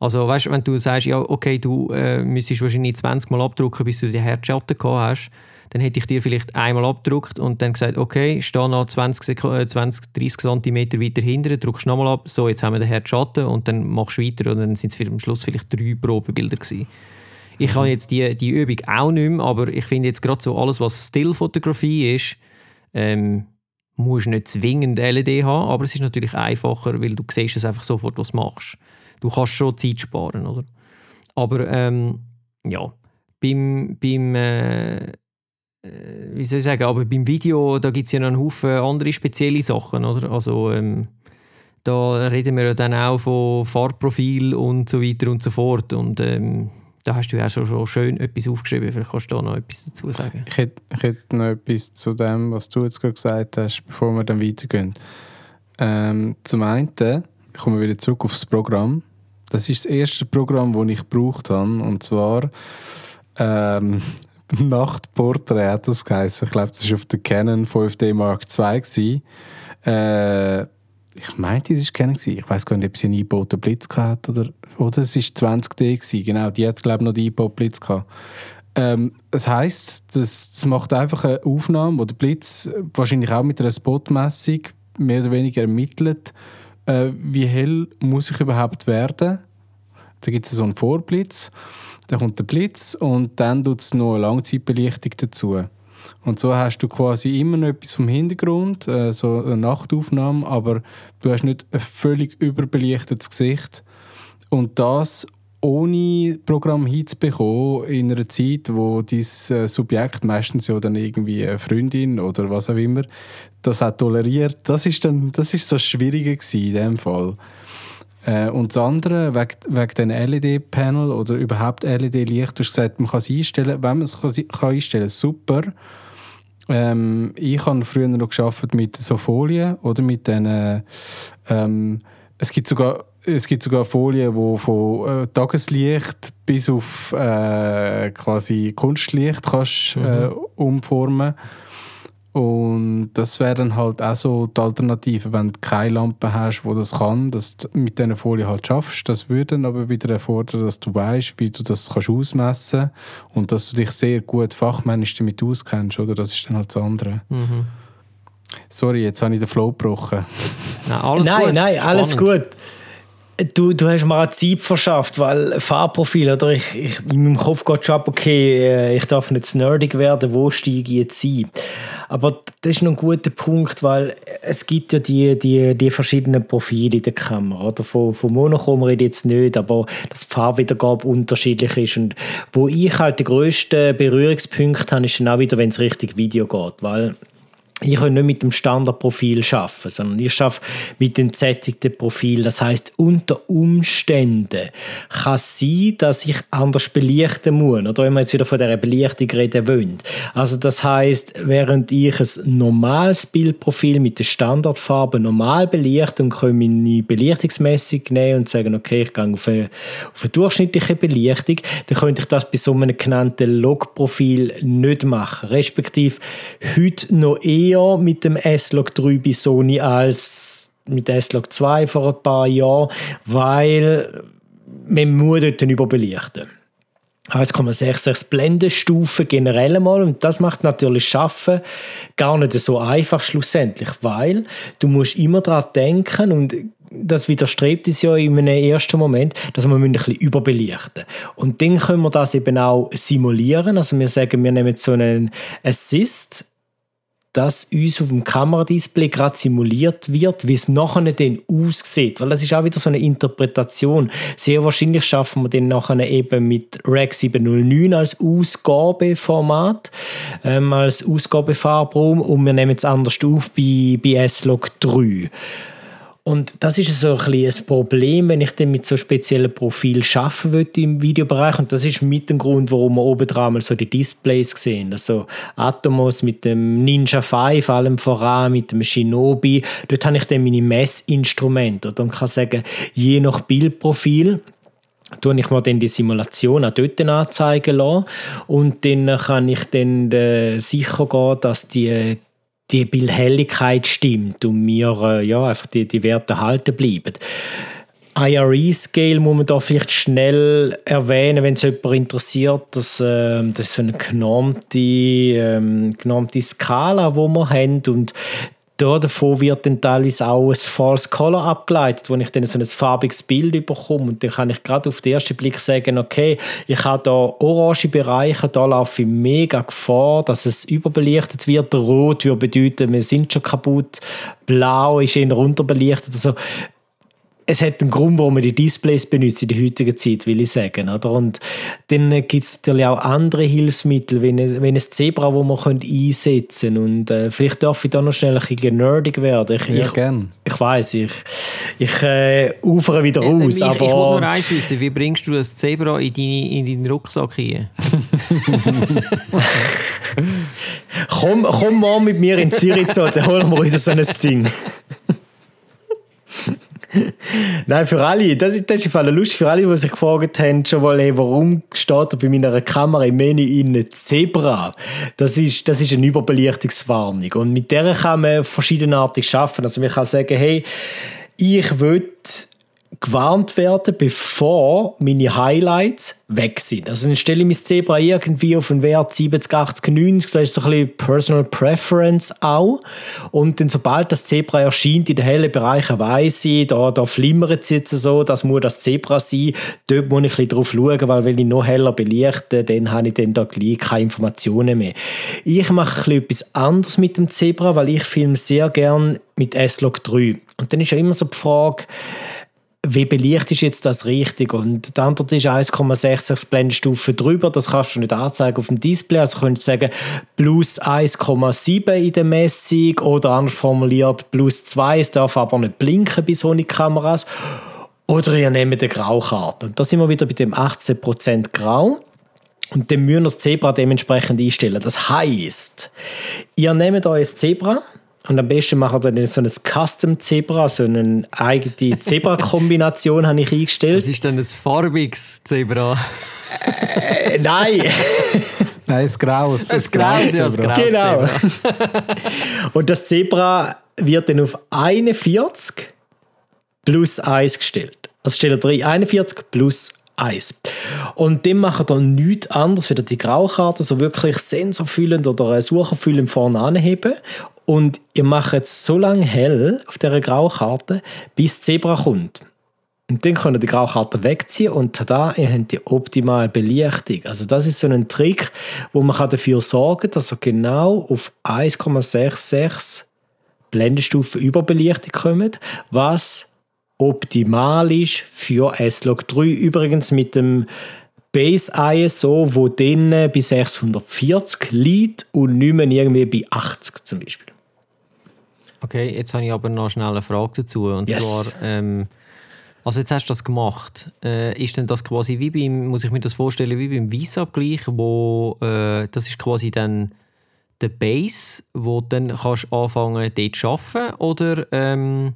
Also weißt, wenn du sagst, ja, okay, du äh, müsstest wahrscheinlich 20 Mal abdrucken, bis du den Herzschatten gehabt hast, dann hätte ich dir vielleicht einmal abgedruckt und dann gesagt, okay, steh noch 20, 20 30 cm weiter hinten, druckst nochmal ab, so, jetzt haben wir den Herzschatten und dann machst du weiter und dann sind es am Schluss vielleicht drei Probebilder gewesen. Ich mhm. habe jetzt die, die Übung auch nicht mehr, aber ich finde jetzt gerade so alles, was Stillfotografie ist, ähm, musst nicht zwingend LED haben, aber es ist natürlich einfacher, weil du siehst es einfach sofort, was du machst. Du kannst schon Zeit sparen, oder? Aber ähm, ja, beim, beim äh, äh wie soll ich sagen, aber beim Video, da gibt es ja noch einen Haufen andere spezielle Sachen, oder? Also ähm, da reden wir ja dann auch von Farbprofil und so weiter und so fort und ähm, da hast du ja schon, schon schön etwas aufgeschrieben. Vielleicht kannst du da noch etwas dazu sagen. Ich hätte, ich hätte noch etwas zu dem, was du jetzt gerade gesagt hast, bevor wir dann weitergehen. Ähm, zum einen kommen wir wieder zurück aufs Programm. Das ist das erste Programm, das ich gebraucht habe. Und zwar ähm, (laughs) Nachtporträt hat das geheißen. Ich glaube, das war auf der Canon 5D Mark II. Äh, ich meinte, es war Canon. Ich weiß gar nicht, ob sie einen eingebauten Blitz hatte oder, oder es war 20D. Gewesen. Genau, die hat, glaube ich, noch den eingebauten Blitz gehabt. Ähm, das heisst, das, das macht einfach eine Aufnahme, wo der Blitz wahrscheinlich auch mit einer Spotmessung mehr oder weniger ermittelt, äh, wie hell muss ich überhaupt werden. Da gibt es so einen Vorblitz, dann kommt der Blitz und dann tut es noch eine Langzeitbelichtung dazu. Und so hast du quasi immer noch etwas vom Hintergrund, äh, so eine Nachtaufnahme, aber du hast nicht ein völlig überbelichtetes Gesicht. Und das ohne Programm hinzubekommen in einer Zeit, wo dieses äh, Subjekt, meistens ja dann irgendwie eine Freundin oder was auch immer, das hat toleriert, das ist dann, das ist so Schwierige in dem Fall. Äh, und das andere, wegen, wegen den LED-Panel oder überhaupt LED-Licht, du hast gesagt, man kann es einstellen. Wenn man es kann, kann einstellen kann, super. Ähm, ich habe früher noch geschafft mit so Folien oder mit den, ähm, es gibt sogar es gibt sogar Folien, die von äh, Tageslicht bis auf äh, quasi Kunstlicht kannst, mhm. äh, umformen und das wäre dann halt auch so die Alternative, wenn du keine Lampe hast, wo das kann, dass du mit dieser Folie halt schaffst. Das würde dann aber wieder erfordern, dass du weißt, wie du das kannst ausmessen und dass du dich sehr gut fachmännisch damit auskennst, oder? Das ist dann halt das andere. Mhm. Sorry, jetzt habe ich den Flow gebrochen. Nein, alles nein, gut. nein, alles Spannend. gut. Du, du hast mir eine Zeit verschafft, weil Fahrprofil, oder? Ich, ich, in meinem Kopf geht schon ab, okay, äh, ich darf nicht nerdig werden, wo steige ich jetzt ein? Aber das ist noch ein guter Punkt, weil es gibt ja die, die, die verschiedenen Profile in der Kamera. Oder? Von, von Monochrom rede ich jetzt nicht, aber dass die Farbwiedergabe unterschiedlich ist. Und wo ich halt den grössten Berührungspunkt habe, ist dann auch wieder, wenn es richtig Video geht. Weil ich kann nicht mit dem Standardprofil schaffen, sondern ich schaffe mit dem sättigten Profil. Das heißt, unter Umständen kann es sein, dass ich anders belichten muss. Oder wenn wir jetzt wieder von der Belichtung reden wollen. Also das heißt, während ich ein normales Bildprofil mit der Standardfarbe normal belichte und kann meine Belichtungsmessung nehmen und sagen, okay, ich gehe auf eine, auf eine durchschnittliche Belichtung, dann könnte ich das bei so einem genannten Log-Profil nicht machen. Respektive heute noch eher eher mit dem S-Log 3 bei Sony als mit S-Log 2 vor ein paar Jahren, weil man muss dort überbelichten. Jetzt kann man sich sechs Blendenstufen generell mal und das macht natürlich Schaffen gar nicht so einfach schlussendlich, weil du musst immer daran denken und das widerstrebt uns ja in einem ersten Moment, dass wir ein bisschen überbelichten Und dann können wir das eben auch simulieren. Also wir sagen, wir nehmen so einen Assist, dass uns auf dem Kameradisplay gerade simuliert wird, wie es nachher dann aussieht. Weil das ist auch wieder so eine Interpretation. Sehr wahrscheinlich schaffen wir den nachher eben mit Rec 709 als Ausgabeformat, ähm, als Ausgabefarbraum und wir nehmen es anders auf bei, bei S-Log 3. Und das ist so ein, ein Problem, wenn ich dann mit so speziellen Profilen arbeiten will im Videobereich. Und das ist mit dem Grund, warum wir oben dran mal so die Displays sehen. Also Atomos mit dem Ninja 5, allem voran, mit dem Shinobi. Dort habe ich dann meine Messinstrumente. Und kann sagen, je nach Bildprofil, tue ich mir dann die Simulation auch dort anzeigen lassen und dann kann ich dann äh, sicher gehen, dass die die Bildhelligkeit stimmt und mir äh, ja, einfach die, die Werte halten bleiben. IRE-Scale muss man da vielleicht schnell erwähnen, wenn es jemand interessiert. Das, äh, das ist eine genormte, ähm, genormte Skala, die wir haben und davon wird dann teilweise auch ein False Color abgeleitet, wo ich dann so ein farbiges Bild bekomme und dann kann ich gerade auf den ersten Blick sagen, okay, ich habe da orange Bereiche, da laufe ich mega Gefahr, dass es überbelichtet wird. Rot würde bedeuten, wir sind schon kaputt. Blau ist eher runterbelichtet. Also es hat einen Grund, warum man die Displays benutzt in der heutigen Zeit, will ich sagen. Oder? Und dann gibt es natürlich auch andere Hilfsmittel, wie ein, ein Zebra, das man könnte einsetzen könnte. Und äh, vielleicht darf ich da noch schnell ein bisschen nerdig werden. Ich, Ja, ich, gern. ich weiss, ich, ich äh, ufere wieder Äh, aus, ich, ich wollte nur aber eins wissen, wie bringst du das Zebra in, deine, in deinen Rucksack hier? (laughs) komm, komm mal mit mir in Zürich zu, dann holen wir uns so ein Ding. (laughs) (laughs) Nein, für alle, das, ist- das ist Fall lustig, für alle, die sich gefragt haben, schon mal, hey, warum steht da bei meiner Kamera im Menü in Zebra? Das ist, das ist eine Überbelichtungswarnung. Und mit der kann man verschiedenartig arbeiten. Also man kann sagen, hey, ich will gewarnt werden, bevor meine Highlights weg sind. Also dann stelle ich mein Zebra irgendwie auf einen Wert 70, 80, 90, das ist so ein bisschen Personal Preference auch. Und dann sobald das Zebra erscheint in den hellen Bereichen, weiss ich, da, da flimmert es jetzt so, das muss das Zebra sein. Dort muss ich ein drauf schauen, weil wenn ich noch heller belichte, dann habe ich dann da gleich keine Informationen mehr. Ich mache ein bisschen etwas anderes mit dem Zebra, weil ich filme sehr gern mit S-Log 3. Und dann ist ja immer so die Frage, wie belichtet ist jetzt das richtig? Und die Antwort ist 1,66 Blendenstufen drüber. Das kannst du nicht anzeigen auf dem Display. Also könntest du sagen, plus 1,7 in der Messung oder anders formuliert, plus 2. Es darf aber nicht blinken bei Sony-Kameras. Oder ihr nehmt eine Graukarte. Und da sind wir wieder bei dem 18% Grau. Und dann müssen wir das Zebra dementsprechend einstellen. Das heisst, ihr nehmt euer Zebra und am besten macht ihr dann so ein Custom-Zebra, so eine eigene Zebra-Kombination (laughs) habe ich Das eingestellt. ist dann ein farbiges Zebra. Äh, nein! (laughs) Nein, es Graus. Ein graues, ja, ein Zebra. graues Genau. Zebra. (laughs) Und das Zebra wird dann auf 41 plus 1 gestellt. Also stellt ihr 41 plus 1. Und dann macht ihr nichts anderes, wieder die Graukarte so wirklich sensorfüllend oder sucherfüllend vorne anheben. Und ihr macht es so lange hell auf dieser Graukarte, bis Zebra kommt. Und dann könnt ihr die Graukarte wegziehen und tada, ihr habt die optimale Belichtung. Also das ist so ein Trick, wo man dafür sorgen kann, dass ihr genau auf 1,66 Blendenstufen Überbelichtung kommt, was optimal ist für S-Log 3. Übrigens mit dem Base ISO, wo dann bei 640 liegt und nicht mehr irgendwie bei 80 zum Beispiel. Okay, jetzt habe ich aber noch schnell eine Frage dazu. Und Yes. zwar, ähm, also jetzt hast du das gemacht. Äh, ist denn das quasi wie beim, muss ich mir das vorstellen, wie beim Weißabgleich, wo äh, das ist quasi dann der Base, wo dann kannst anfangen dort zu arbeiten? Oder ähm,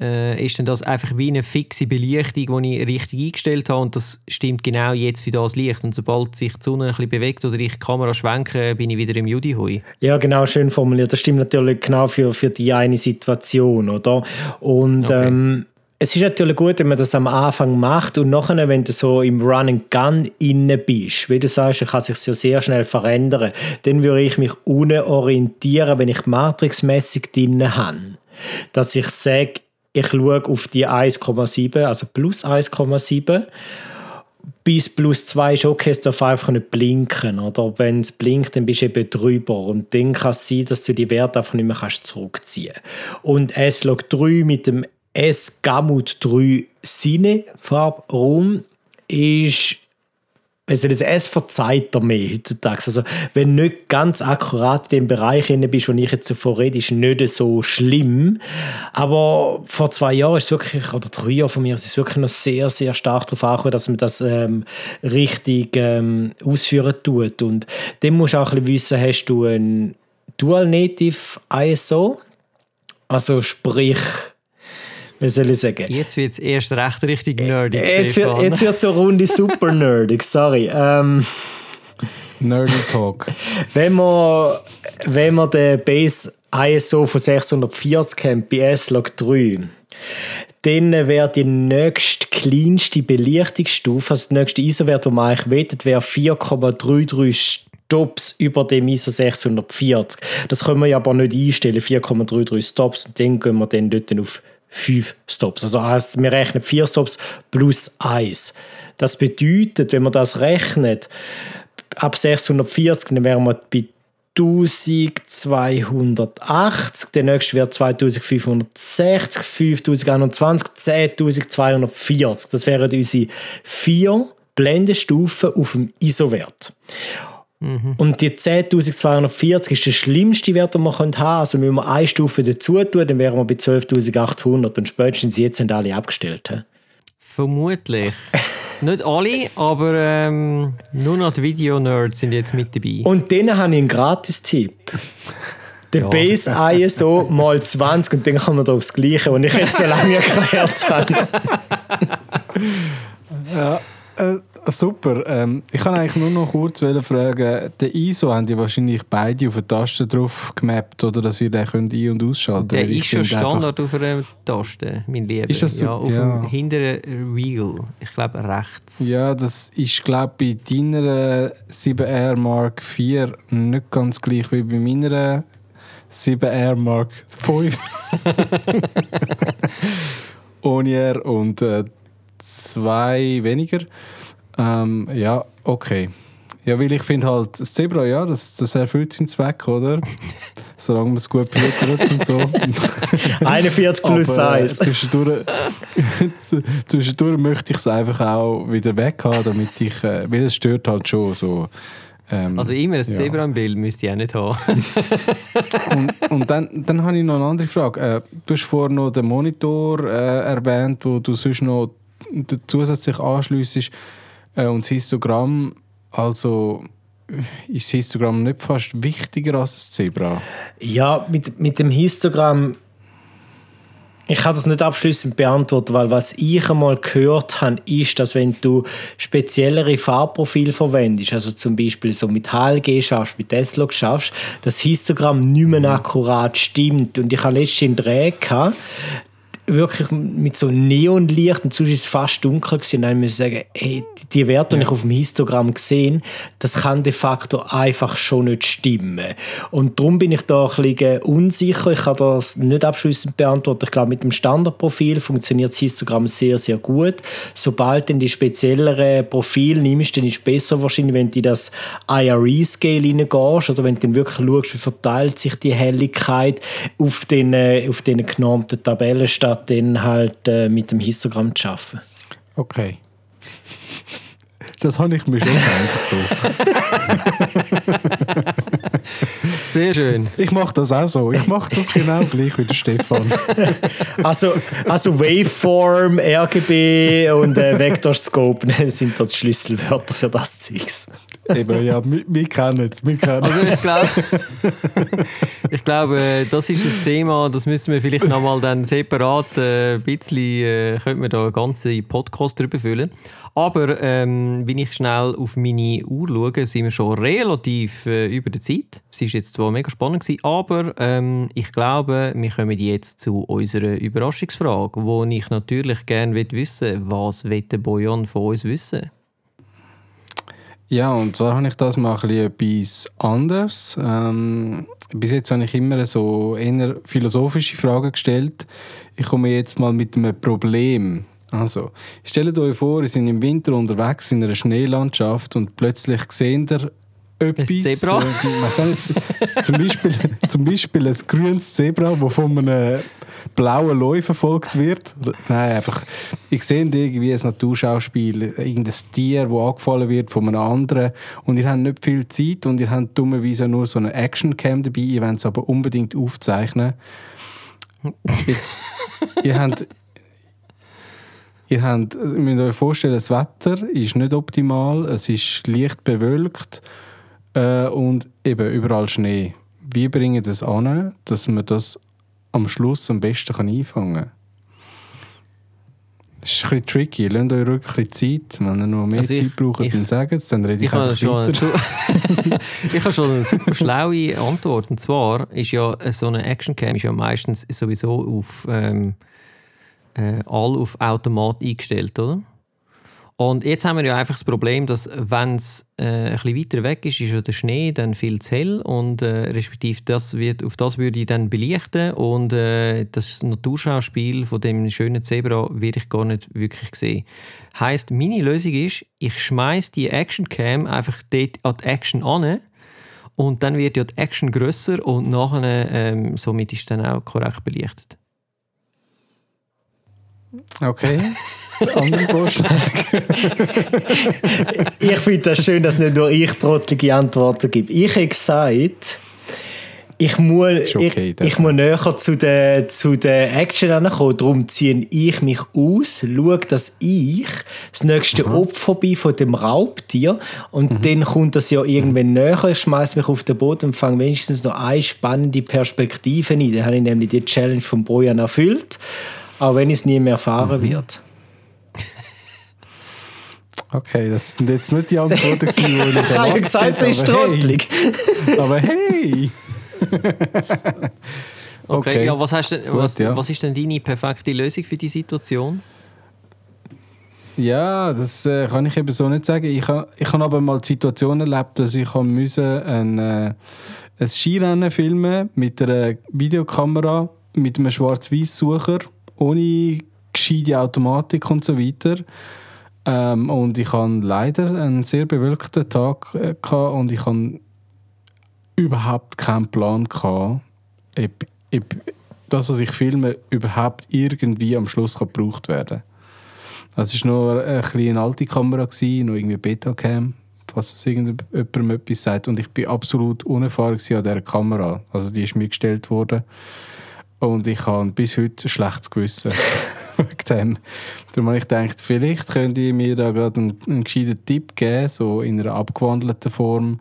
äh, ist denn das einfach wie eine fixe Belichtung, die ich richtig eingestellt habe und das stimmt genau jetzt für das Licht und sobald sich die Sonne ein bisschen bewegt oder ich die Kamera schwenke, bin ich wieder im Judihui? Ja, genau, schön formuliert. Das stimmt natürlich genau für, für die eine Situation, oder? Und Okay. ähm, es ist natürlich gut, wenn man das am Anfang macht und nachher, wenn du so im Run and Gun inne bist, wie du sagst, dann kann sich ja sehr schnell verändern. Dann würde ich mich unten orientieren, wenn ich matrixmäßig drin habe. Dass ich sage, ich schaue auf die 1,7, also plus 1,7 bis plus 2 ist okay, es darf einfach nicht blinken. Oder wenn es blinkt, dann bist du eben drüber. Und dann kann es sein, dass du die Werte einfach nicht mehr kannst zurückziehen kannst. Und S-Log 3 mit dem S-Gamut 3 Cine Farbraum ist also das S verzeiht er mehr heutzutage. Also wenn du nicht ganz akkurat in dem Bereich inne bist, wo ich jetzt davon rede, ist nicht so schlimm. Aber vor zwei Jahren ist es wirklich, oder drei Jahren von mir, es ist wirklich noch sehr, sehr stark darauf angekommen, dass man das ähm, richtig ähm, ausführen tut. Und dann musst du auch ein bisschen wissen, hast du ein Dual Native ISO? Also sprich, wie soll ich sagen? Jetzt wird es erst recht richtig nerdig. Jetzt wird, Stefan. jetzt wird so eine Runde super nerdig, sorry. Ähm, Nerdy Talk. wenn man, wenn man den Base ISO von 640 haben bei S-Log 3, dann wäre die nächste kleinste Belichtungsstufe, also der nächste ISO-Wert, den man eigentlich wettet, wäre 4,33 Stops über dem ISO 640. Das können wir ja aber nicht einstellen, 4,33 Stops. Und dann gehen wir dann dort auf 5 Stops. Also heißt, wir rechnen 4 Stops plus 1. Das bedeutet, wenn man das rechnet, ab 640, dann wären wir bei 1280, der nächste wird 2560, 5021, 10240. Das wären unsere vier Blendenstufen auf dem ISO-Wert. Mhm. Und die 10.240 ist der schlimmste Wert, den man haben kann. Also wenn wir eine Stufe dazu tun, dann wären wir bei 12.800 und spätestens jetzt sind alle abgestellt. Vermutlich. (laughs) Nicht alle, aber ähm, nur noch die Video-Nerds sind jetzt mit dabei. Und denen habe ich einen Gratis-Tipp. Der (laughs) ja. Base ISO mal 20 und dann kann man da aufs Gleiche, was ich jetzt so lange (laughs) erklärt habe. ja, äh, super. Ähm, ich kann eigentlich nur noch kurz fragen, den ISO haben die wahrscheinlich beide auf eine Taste drauf gemappt, oder dass ihr den könnt ein- und ausschalten Der ist schon Standard auf einer Taste, mein Lieber. Ist das so? Ja, auf ja. dem hinteren Wheel. Ich glaube rechts. Ja, das ist glaube bei deiner 7R Mark 4 nicht ganz gleich wie bei meiner 7R Mark 5. (laughs) (laughs) Ohne R und äh, zwei weniger. Ähm, ja, okay. Ja, weil ich finde halt, das Zebra, ja, das, das erfüllt seinen Zweck, oder? (laughs) Solange man es gut füttert und so. (laughs) 41 plus Aber, 1. Äh, zwischendurch, (laughs) zwischendurch möchte ich es einfach auch wieder weg haben, damit ich, äh, weil es stört halt schon so. Ähm, also immer ein ja. Zebra im Bild müsste ich auch nicht haben. und und dann, dann habe ich noch eine andere Frage. Äh, du hast vorhin noch den Monitor äh, erwähnt, wo du sonst noch zusätzlich anschliessest. Äh, und das Histogramm, also ist das Histogramm nicht fast wichtiger als das Zebra? Ja, mit, mit dem Histogramm ich kann das nicht abschließend beantworten, weil was ich einmal gehört habe, ist, dass wenn du speziellere Farbprofile verwendest, also zum Beispiel so mit HLG schaffst, mit S-Log schaffst, das Histogramm nicht mehr akkurat stimmt. Und ich habe letztens einen Dreh gehabt, wirklich mit so Neonlicht und sonst ist es fast dunkel gewesen. dann muss ich sagen, hey, die Werte, die ja. ich auf dem Histogramm gesehen das kann de facto einfach schon nicht stimmen. Und darum bin ich da ein bisschen unsicher. Ich kann das nicht abschließend beantworten. Ich glaube, mit dem Standardprofil funktioniert das Histogramm sehr, sehr gut. Sobald du die spezielleren Profile nimmst, dann ist es besser wahrscheinlich, wenn du in das IRE-Scale reingehst oder wenn du dann wirklich schaust, wie verteilt sich die Helligkeit auf den, äh, auf den genormten Tabellen statt statt dann halt äh, mit dem Histogramm zu arbeiten. Okay. Das habe ich mir schon gedacht. (laughs) Sehr schön. Ich mache das auch so. Ich mache das genau gleich wie der Stefan. (laughs) Also, also Waveform, RGB und äh, Vectorscope (laughs) sind das Schlüsselwörter für das Zeugs. Eben, ja, wir, wir kennen es. Wir kennen also ich glaube, ich glaube, das ist ein Thema, das müssen wir vielleicht nochmal dann separat äh, ein bisschen, äh, könnte man da einen ganzen Podcast drüber füllen. Aber ähm, wenn ich schnell auf meine Uhr schaue, sind wir schon relativ äh, über der Zeit. Es war jetzt zwar mega spannend, gewesen, aber ähm, ich glaube, wir kommen jetzt zu unserer Überraschungsfrage, wo ich natürlich gerne wissen will, was will der Bojan von uns wissen? Ja, und zwar habe ich das mal etwas anders. Ähm, bis jetzt habe ich immer so eher philosophische Fragen gestellt. Ich komme jetzt mal mit einem Problem. Also, stellt euch vor, ihr seid im Winter unterwegs in einer Schneelandschaft und plötzlich seht ihr etwas. Ein Zebra? Äh, zum, Beispiel, zum Beispiel ein grünes Zebra, das von einem blauen Löwe verfolgt wird. Nein, einfach, ich sehe irgendwie ein Naturschauspiel, irgendein Tier, das angefallen wird von einem anderen und ihr habt nicht viel Zeit und ihr habt dummerweise nur so eine Actioncam dabei, ihr wollt es aber unbedingt aufzeichnen. Jetzt, ihr habt Ihr, habt, ihr müsst euch vorstellen, das Wetter ist nicht optimal, es ist leicht bewölkt äh, und eben überall Schnee. Wie bringen wir das an, dass man das am Schluss am besten kann einfangen kann. Das ist ein bisschen tricky. Lasst euch wirklich ein bisschen Zeit. Wenn ihr noch mehr also Zeit braucht, dann sagt es, dann rede ich, ich einfach schon (laughs) ich habe schon eine super schlaue Antwort. Und zwar ist ja so eine Actioncam ist ja meistens sowieso auf, ähm, äh, all auf Automat eingestellt, oder? Und jetzt haben wir ja einfach das Problem, dass wenn es äh, ein bisschen weiter weg ist, ist ja der Schnee dann viel zu hell und äh, respektive das wird, auf das würde ich dann belichten und äh, das Naturschauspiel von dem schönen Zebra werde ich gar nicht wirklich sehen. Heißt, meine Lösung ist, ich schmeiß die Actioncam einfach dort an die Action an und dann wird ja die Action grösser und nachher ähm, somit ist dann auch korrekt belichtet. Okay. (laughs) Andere Vorschläge? ich finde das schön, dass nicht nur ich trottelige Antworten gebe. Ich habe gesagt, ich muss, okay, ich, ich muss näher zu der, zu der Action ankommen. Darum ziehe ich mich aus, schaue, dass ich das nächste mhm. Opfer bin von dem Raubtier. Und mhm. dann kommt das ja irgendwann näher. Ich schmeiße mich auf den Boden und fange wenigstens noch eine spannende Perspektive ein. Dann habe ich nämlich die Challenge von Bojan erfüllt. Auch wenn ich es nie mehr erfahren mhm. wird. Okay, das sind jetzt nicht die Antworten, die ich (laughs) erwartet Ich habe gesagt, sie ist trottelig. aber hey! (laughs) okay, okay, ja, was, hast du, was, ja. was ist denn deine perfekte Lösung für die Situation? Ja, das äh, kann ich eben so nicht sagen. Ich habe ich ha aber mal die Situation erlebt, dass ich müssen ein, äh, ein Skirennen filmen mit einer Videokamera, mit einem Schwarz-Weiß-Sucher ohne gescheite Automatik und so weiter. Ähm, und ich hatte leider einen sehr bewölkten Tag äh, und ich hatte überhaupt keinen Plan, gehabt, ob, ob das, was ich filme, überhaupt irgendwie am Schluss gebraucht werden kann. Also es war nur eine, eine alte Kamera, gewesen, noch irgendwie Betacam, falls es irgendjemandem etwas sagt. Und ich bin absolut unerfahren an dieser Kamera. Also die ist mir gestellt worden. Und ich habe bis heute ein schlechtes Gewissen wegen dem. Darum habe ich gedacht, vielleicht könnt ihr mir da gerade einen, einen gescheiten Tipp geben, so in einer abgewandelten Form,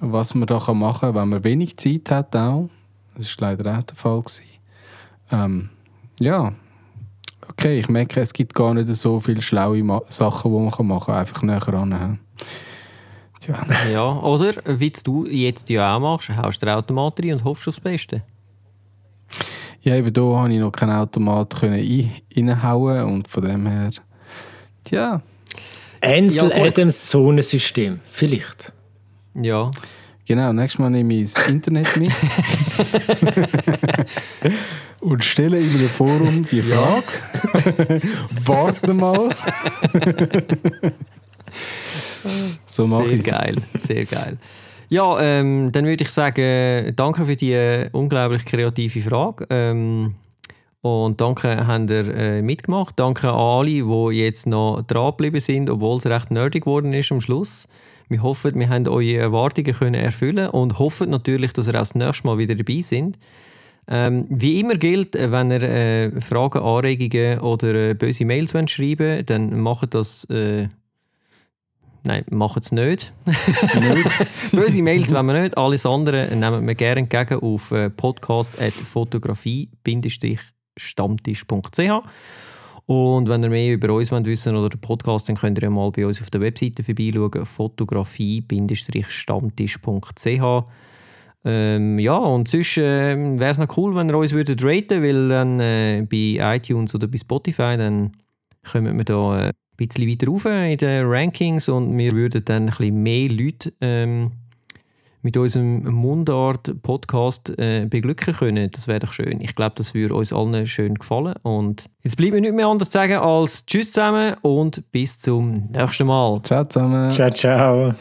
was man da machen kann, wenn man wenig Zeit hat auch. Das war leider auch der Fall. Ähm, ja, okay, ich merke, es gibt gar nicht so viele schlaue Ma Sachen, die man machen kann, einfach näher ran. Ja. ja, oder wie du jetzt ja auch machst, haust du Automat rein und hoffst aufs Beste. Ja, eben da konnte ich noch keinen Automat können reinhauen und von dem her, ja. Ansel ja, Adams Zonensystem, vielleicht. Ja. Genau, nächstes Mal nehme ich das Internet mit (laughs) und stelle in einem Forum die Frage. (laughs) Warte mal. (laughs) so mache ich Sehr geil, sehr geil. Ja, ähm, dann würde ich sagen, danke für die äh, unglaublich kreative Frage. Ähm, und danke, habt ihr äh, mitgemacht. Danke an alle, die jetzt noch dran geblieben sind, obwohl es recht nerdig geworden ist am Schluss. Wir hoffen, wir haben eure Erwartungen können erfüllen und hoffen natürlich, dass ihr auch das nächste Mal wieder dabei sind. Ähm, wie immer gilt, äh, wenn ihr äh, Fragen, Anregungen oder äh, böse Mails wollt schreiben dann macht das äh, Nein, machen es nicht. (laughs) Böse Mails wollen wir nicht. Alles andere nehmen wir gerne entgegen auf äh, podcast.fotografie-stammtisch.ch. Und wenn ihr mehr über uns wollt wissen oder den Podcast, dann könnt ihr mal bei uns auf der Webseite vorbeischauen, fotografie-stammtisch.ch. Ähm, ja, und sonst äh, wäre es noch cool, wenn ihr uns würdet raten, weil dann äh, bei iTunes oder bei Spotify, dann kommen wir da äh, bisschen weiter rauf in den Rankings und wir würden dann ein bisschen mehr Leute ähm, mit unserem Mundart-Podcast äh, beglücken können. Das wäre doch schön. Ich glaube, das würde uns allen schön gefallen. Und jetzt bleibt mir nichts mehr anderes zu sagen als Tschüss zusammen und bis zum nächsten Mal. Ciao zusammen. Ciao, ciao.